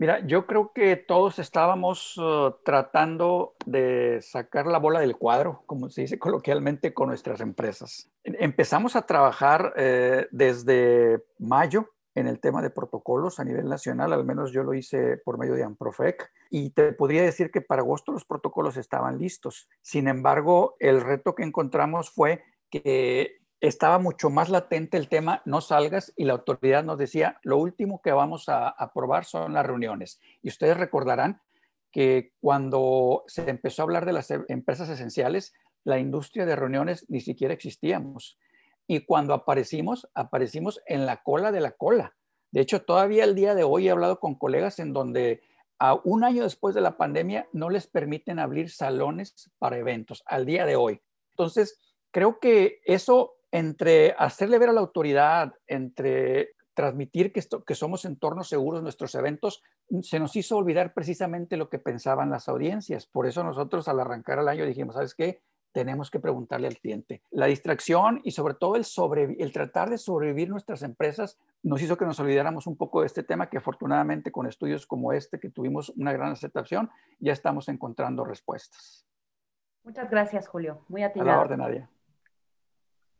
G: Mira, yo creo que todos estábamos uh, tratando de sacar la bola del cuadro, como se dice coloquialmente, con nuestras empresas. Empezamos a trabajar eh, desde mayo en el tema de protocolos a nivel nacional, al menos yo lo hice por medio de Amprofec, y te podría decir que para agosto los protocolos estaban listos. Sin embargo, el reto que encontramos fue que estaba mucho más latente el tema, no salgas, y la autoridad nos decía, lo último que vamos a aprobar son las reuniones. Y ustedes recordarán que cuando se empezó a hablar de las empresas esenciales, la industria de reuniones ni siquiera existíamos. Y cuando aparecimos, aparecimos en la cola de la cola. De hecho, todavía el día de hoy he hablado con colegas en donde a un año después de la pandemia no les permiten abrir salones para eventos, al día de hoy. Entonces, creo que eso entre hacerle ver a la autoridad, entre transmitir que, que somos entornos seguros nuestros eventos, se nos hizo olvidar precisamente lo que pensaban las audiencias. Por eso nosotros al arrancar el año dijimos, ¿sabes qué? Tenemos que preguntarle al cliente. La distracción y sobre todo el, sobre, el tratar de sobrevivir nuestras empresas nos hizo que nos olvidáramos un poco de este tema que afortunadamente con estudios como este que tuvimos una gran aceptación, ya estamos encontrando respuestas.
D: Muchas gracias, Julio. Muy atinado.
G: A la orden, Nadia.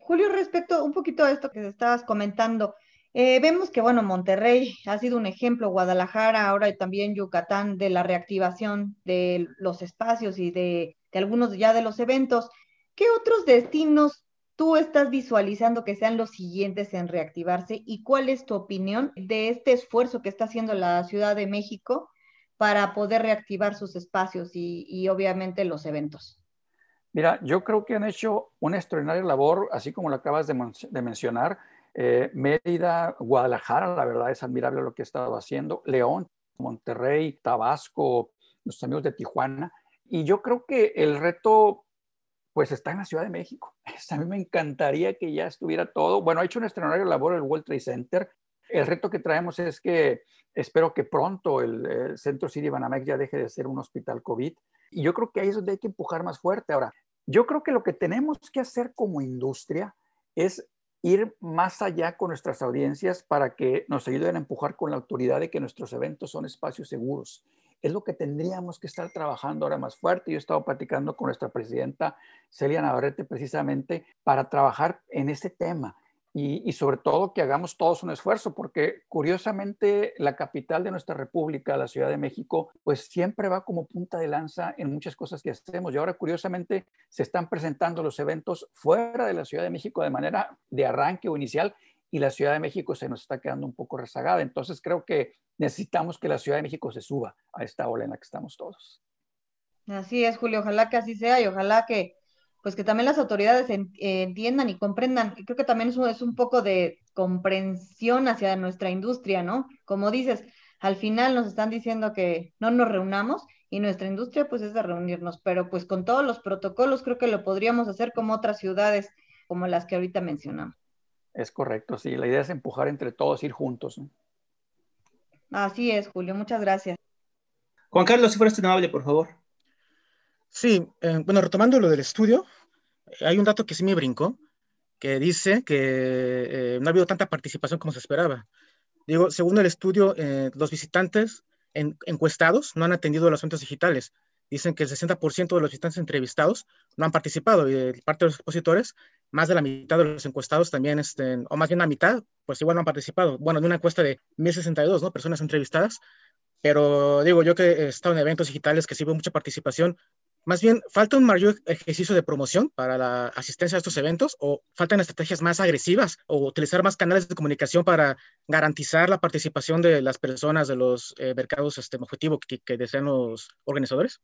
C: Julio, respecto un poquito a esto que estabas comentando, eh, vemos que, bueno, Monterrey ha sido un ejemplo, Guadalajara, ahora también Yucatán, de la reactivación de los espacios y de, de algunos ya de los eventos. ¿Qué otros destinos tú estás visualizando que sean los siguientes en reactivarse y cuál es tu opinión de este esfuerzo que está haciendo la Ciudad de México para poder reactivar sus espacios y, y obviamente los eventos?
G: Mira, yo creo que han hecho una extraordinaria labor, así como lo acabas de, mencionar. Eh, Mérida, Guadalajara, la verdad es admirable lo que ha estado haciendo. León, Monterrey, Tabasco, los amigos de Tijuana. Y yo creo que el reto, pues, está en la Ciudad de México. [LAUGHS] A mí me encantaría que ya estuviera todo. Bueno, ha hecho una extraordinaria labor el World Trade Center. El reto que traemos es que espero que pronto el, Centro City Banamex ya deje de ser un hospital COVID y yo creo que ahí es donde hay que empujar más fuerte. Ahora, yo creo que lo que tenemos que hacer como industria es ir más allá con nuestras audiencias para que nos ayuden a empujar con la autoridad de que nuestros eventos son espacios seguros. Es lo que tendríamos que estar trabajando ahora más fuerte. Yo he estado platicando con nuestra presidenta Celia Navarrete precisamente para trabajar en ese tema y, sobre todo que hagamos todos un esfuerzo, porque curiosamente la capital de nuestra república, la Ciudad de México, pues siempre va como punta de lanza en muchas cosas que hacemos. Y ahora curiosamente se están presentando los eventos fuera de la Ciudad de México de manera de arranque o inicial y la Ciudad de México se nos está quedando un poco rezagada. Entonces creo que necesitamos que la Ciudad de México se suba a esta ola en la que estamos todos.
C: Así es, Julio. Ojalá que así sea y ojalá que pues que también las autoridades entiendan y comprendan. Creo que también eso es un poco de comprensión hacia nuestra industria, ¿no? Como dices, al final nos están diciendo que no nos reunamos y nuestra industria pues es de reunirnos, pero pues con todos los protocolos creo que lo podríamos hacer como otras ciudades como las que ahorita mencionamos.
G: Es correcto, sí, la idea es empujar entre todos, ir juntos.
C: Así es, Julio, muchas gracias.
B: Juan Carlos, si fueras tan amable, por favor.
F: Sí, eh, bueno, retomando lo del estudio, hay un dato que sí me brincó, que dice que eh, no ha habido tanta participación como se esperaba. Digo, según el estudio, eh, los visitantes encuestados no han atendido los eventos digitales. Dicen que el 60% de los visitantes entrevistados no han participado y de parte de los expositores, más de la mitad de los encuestados también, este, o más bien la mitad, pues igual no han participado. Bueno, en una encuesta de 1062, ¿no? Personas entrevistadas, pero digo, yo que he estado en eventos digitales que sí veo mucha participación, más bien, ¿falta un mayor ejercicio de promoción para la asistencia a estos eventos o faltan estrategias más agresivas o utilizar más canales de comunicación para garantizar la participación de las personas de los eh, mercados este, objetivo que, desean los organizadores?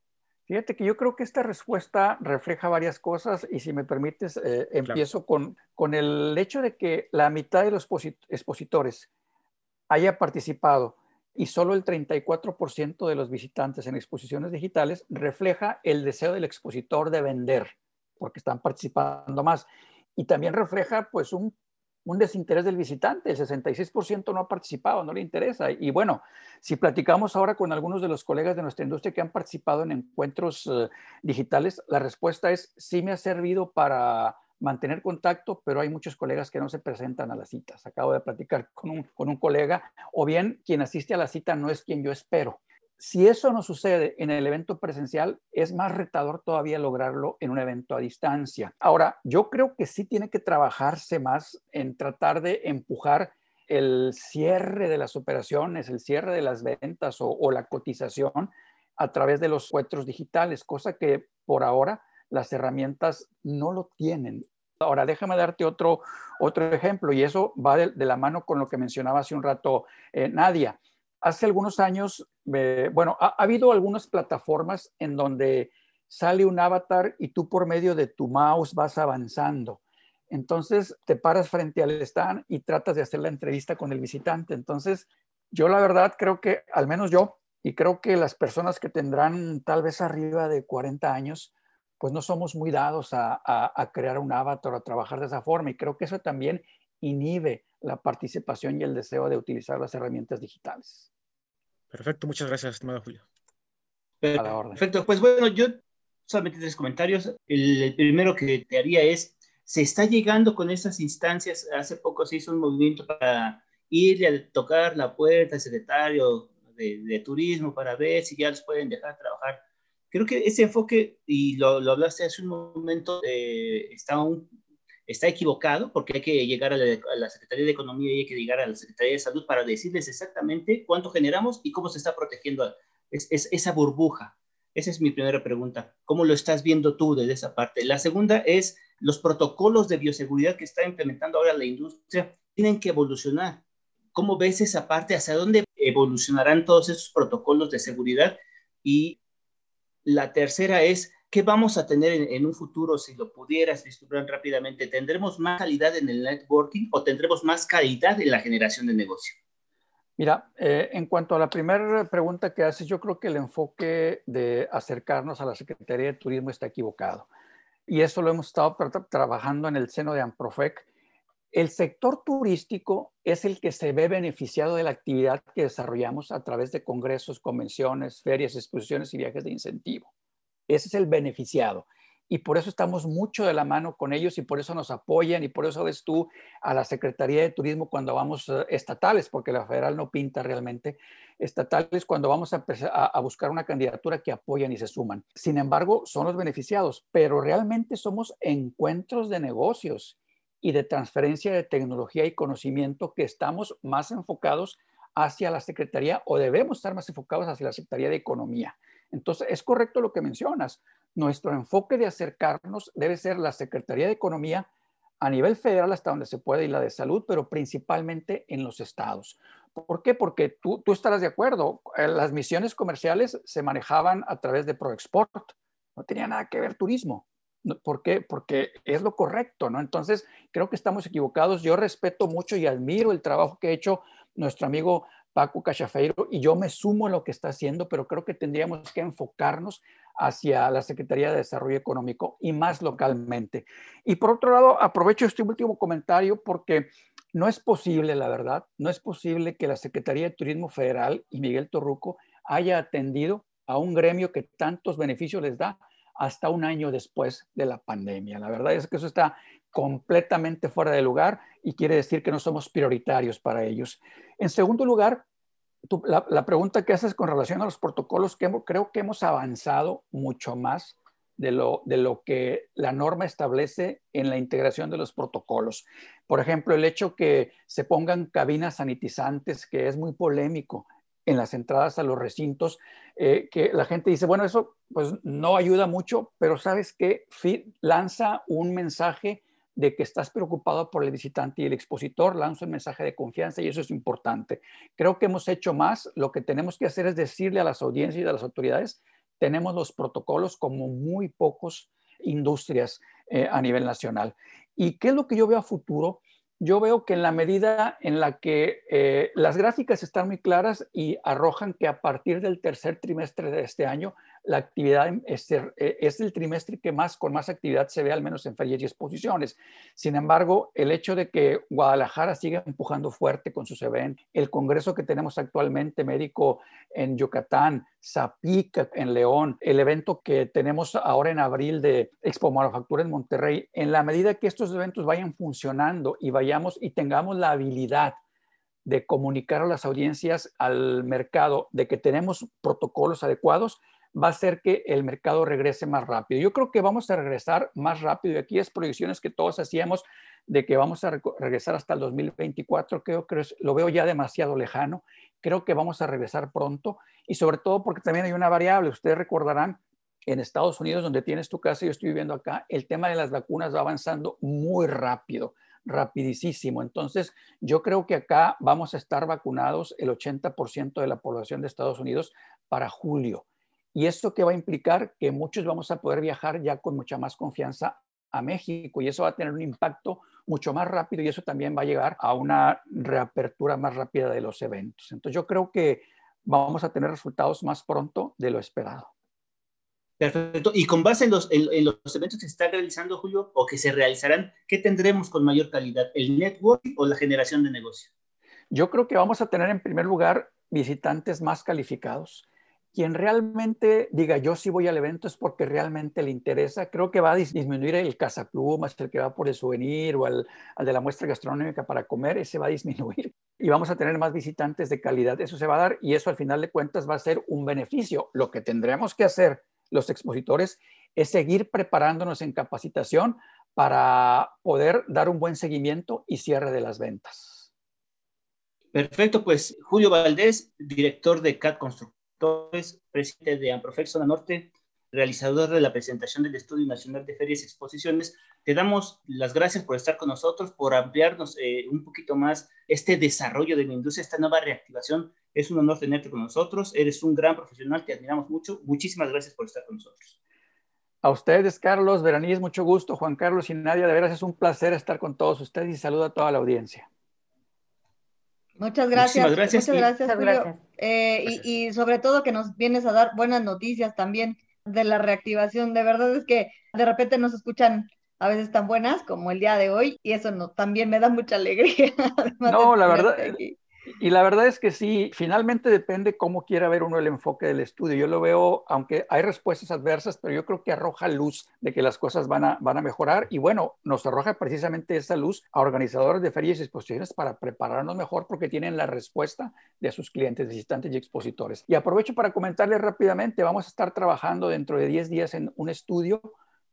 G: Fíjate que yo creo que esta respuesta refleja varias cosas y si me permites, eh, empiezo con, con el hecho de que la mitad de los expositores haya participado y solo el 34% de los visitantes en exposiciones digitales refleja el deseo del expositor de vender, porque están participando más. Y también refleja pues un un desinterés del visitante, el 66% no ha participado, no le interesa. Y bueno, si platicamos ahora con algunos de los colegas de nuestra industria que han participado en encuentros eh, digitales, la respuesta es sí me ha servido para mantener contacto, pero hay muchos colegas que no se presentan a las citas. Acabo de platicar con un, con un colega, o bien quien asiste a la cita no es quien yo espero. Si eso no sucede en el evento presencial, es más retador todavía lograrlo en un evento a distancia. Ahora, yo creo que sí tiene que trabajarse más en tratar de empujar el cierre de las operaciones, el cierre de las ventas o, la cotización a través de los encuentros digitales, cosa que por ahora las herramientas no lo tienen. Ahora, déjame darte otro, otro ejemplo y eso va de, la mano con lo que mencionaba hace un rato eh, Nadia hace algunos años, bueno, ha, habido algunas plataformas en donde sale un avatar y tú por medio de tu mouse vas avanzando. Entonces te paras frente al stand y tratas de hacer la entrevista con el visitante. Entonces, yo la verdad creo que, al menos yo, y creo que las personas que tendrán tal vez arriba de 40 años, pues no somos muy dados a, a crear un avatar, a trabajar de esa forma. Y creo que eso también inhibe la participación y el deseo de utilizar las herramientas digitales.
F: Perfecto, muchas gracias, estimado Julio.
B: Perfecto, pues bueno, yo solamente tres comentarios. El, primero que te haría es, se está llegando con estas instancias, hace poco se hizo un movimiento para ir a tocar la puerta al secretario de, turismo para ver si ya los pueden dejar trabajar. Creo que ese enfoque, y lo, lo hablaste hace un momento, eh, está un está equivocado porque hay que llegar a la, Secretaría de Economía y hay que llegar a la Secretaría de Salud para decirles exactamente cuánto generamos y cómo se está protegiendo esa burbuja. Esa es mi primera pregunta. ¿Cómo lo estás viendo tú desde esa parte? La segunda es los protocolos de bioseguridad que está implementando ahora la industria tienen que evolucionar. ¿Cómo ves esa parte? ¿Hacia dónde evolucionarán todos esos protocolos de seguridad? Y la tercera es, ¿Qué vamos a tener en, un futuro si lo pudieras vislumbrar rápidamente? ¿Tendremos más calidad en el networking o tendremos más calidad en la generación de negocio?
G: Mira, eh, en cuanto a la primera pregunta que haces, yo creo que el enfoque de acercarnos a la Secretaría de Turismo está equivocado. Y eso lo hemos estado trabajando en el seno de Amprofec. El sector turístico es el que se ve beneficiado de la actividad que desarrollamos a través de congresos, convenciones, ferias, exposiciones y viajes de incentivo. Ese es el beneficiado. Y por eso estamos mucho de la mano con ellos y por eso nos apoyan y por eso ves tú a la Secretaría de Turismo cuando vamos eh, estatales, porque la federal no pinta realmente, estatales cuando vamos a, a buscar una candidatura que apoyan y se suman. Sin embargo, son los beneficiados, pero realmente somos encuentros de negocios y de transferencia de tecnología y conocimiento que estamos más enfocados hacia la Secretaría o debemos estar más enfocados hacia la Secretaría de Economía. Entonces, es correcto lo que mencionas. Nuestro enfoque de acercarnos debe ser la Secretaría de Economía a nivel federal hasta donde se puede y la de salud, pero principalmente en los estados. ¿Por qué? Porque tú, tú estarás de acuerdo. Eh, las misiones comerciales se manejaban a través de ProExport. No tenía nada que ver turismo. ¿Por qué? Porque es lo correcto, ¿no? Entonces, creo que estamos equivocados. Yo respeto mucho y admiro el trabajo que ha hecho nuestro amigo Paco Cachafeiro, y yo me sumo a lo que está haciendo, pero creo que tendríamos que enfocarnos hacia la Secretaría de Desarrollo Económico y más localmente. Y por otro lado, aprovecho este último comentario porque no es posible, la verdad, no es posible que la Secretaría de Turismo Federal y Miguel Torruco haya atendido a un gremio que tantos beneficios les da hasta un año después de la pandemia. La verdad es que eso está completamente fuera de lugar y quiere decir que no somos prioritarios para ellos. En segundo lugar, la, pregunta que haces con relación a los protocolos, creo que hemos avanzado mucho más de lo, de lo que la norma establece en la integración de los protocolos. Por ejemplo, el hecho que se pongan cabinas sanitizantes, que es muy polémico en las entradas a los recintos, eh, que la gente dice, bueno, eso pues no ayuda mucho, pero sabes que lanza un mensaje de que estás preocupado por el visitante y el expositor lanza un mensaje de confianza y eso es importante. Creo que hemos hecho más. Lo que tenemos que hacer es decirle a las audiencias y a las autoridades tenemos los protocolos como muy pocos industrias eh, a nivel nacional. ¿Y qué es lo que yo veo a futuro? Yo veo que en la medida en la que eh, las gráficas están muy claras y arrojan que a partir del tercer trimestre de este año la actividad es, eh, es, el trimestre que más con más actividad se ve, al menos en ferias y exposiciones. Sin embargo, el hecho de que Guadalajara siga empujando fuerte con sus eventos, el congreso que tenemos actualmente médico en Yucatán, Zapica en León, el evento que tenemos ahora en abril de Expo Manufactura en Monterrey, en la medida que estos eventos vayan funcionando y vayamos y tengamos la habilidad de comunicar a las audiencias, al mercado, de que tenemos protocolos adecuados, va a hacer que el mercado regrese más rápido. Yo creo que vamos a regresar más rápido y aquí es proyecciones que todos hacíamos de que vamos a regresar hasta el 2024, creo que lo veo ya demasiado lejano, creo que vamos a regresar pronto y sobre todo porque también hay una variable, ustedes recordarán, en Estados Unidos, donde tienes tu casa, yo estoy viviendo acá, el tema de las vacunas va avanzando muy rápido, rapidísimo. Entonces, yo creo que acá vamos a estar vacunados el 80% de la población de Estados Unidos para julio. ¿Y esto qué va a implicar? Que muchos vamos a poder viajar ya con mucha más confianza a México y eso va a tener un impacto mucho más rápido y eso también va a llegar a una reapertura más rápida de los eventos. Entonces yo creo que vamos a tener resultados más pronto de lo esperado.
B: Perfecto. Y con base en los, en, los eventos que se están realizando, Julio, o que se realizarán, ¿qué tendremos con mayor calidad? ¿El networking o la generación de negocio?
G: Yo creo que vamos a tener en primer lugar visitantes más calificados quien realmente diga yo sí voy al evento es porque realmente le interesa, creo que va a disminuir el cazaplumas, el que va por el souvenir o al, de la muestra gastronómica para comer, ese va a disminuir [LAUGHS] y vamos a tener más visitantes de calidad. Eso se va a dar y eso al final de cuentas va a ser un beneficio. Lo que tendremos que hacer los expositores es seguir preparándonos en capacitación para poder dar un buen seguimiento y cierre de las ventas.
B: Perfecto, pues Julio Valdés, director de CAD Construcción Torres, presidente de Amprofex Zona Norte, realizador de la presentación del Estudio Nacional de Ferias y Exposiciones. Te damos las gracias por estar con nosotros, por ampliarnos eh, un poquito más este desarrollo de la industria, esta nueva reactivación. Es un honor tenerte con nosotros. Eres un gran profesional, te admiramos mucho. Muchísimas gracias por estar con nosotros.
G: A ustedes, Carlos, Veraníz, mucho gusto. Juan Carlos y Nadia, de veras es un placer estar con todos ustedes y saludo a toda la audiencia.
C: Muchas gracias. gracias. Muchas gracias, Julio. Eh, y, sobre todo que nos vienes a dar buenas noticias también de la reactivación. De verdad es que de repente nos escuchan a veces tan buenas como el día de hoy y eso no, también me da mucha alegría. [LAUGHS]
G: No, la verdad, y la verdad es que sí, finalmente depende cómo quiera ver uno el enfoque del estudio. Yo lo veo, aunque hay respuestas adversas, pero yo creo que arroja luz de que las cosas van a, van a mejorar. Y bueno, nos arroja precisamente esa luz a organizadores de ferias y exposiciones para prepararnos mejor porque tienen la respuesta de sus clientes, visitantes y expositores. Y aprovecho para comentarles rápidamente, vamos a estar trabajando dentro de 10 días en un estudio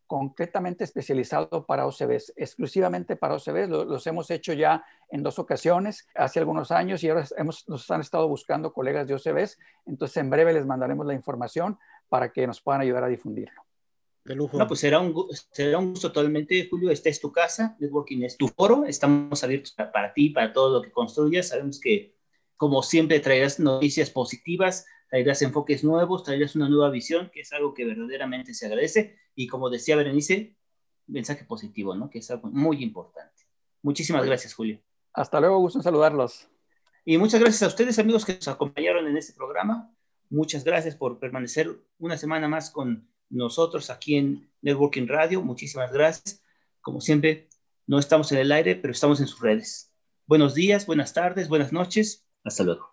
G: concretamente especializado para OCBs, exclusivamente para OCBs. los hemos hecho ya en dos ocasiones, hace algunos años, y ahora hemos, nos han estado buscando colegas de OCBs. Entonces, en breve les mandaremos la información para que nos puedan ayudar a difundirlo.
B: De lujo. No, pues será un, será un gusto totalmente, Julio. Esta es tu casa, Networking es tu foro. Estamos abiertos para, para ti, para todo lo que construyas. Sabemos que, como siempre, traerás noticias positivas traerás enfoques nuevos, traerás una nueva visión, que es algo que verdaderamente se agradece. Y como decía Berenice, mensaje positivo, ¿no? Que es algo muy importante. Muchísimas gracias, Julio.
G: Hasta luego, gusto en saludarlos.
B: Y muchas gracias a ustedes, amigos, que nos acompañaron en este programa. Muchas gracias por permanecer una semana más con nosotros aquí en Networking Radio. Muchísimas gracias. Como siempre, no estamos en el aire, pero estamos en sus redes. Buenos días, buenas tardes, buenas noches. Hasta luego.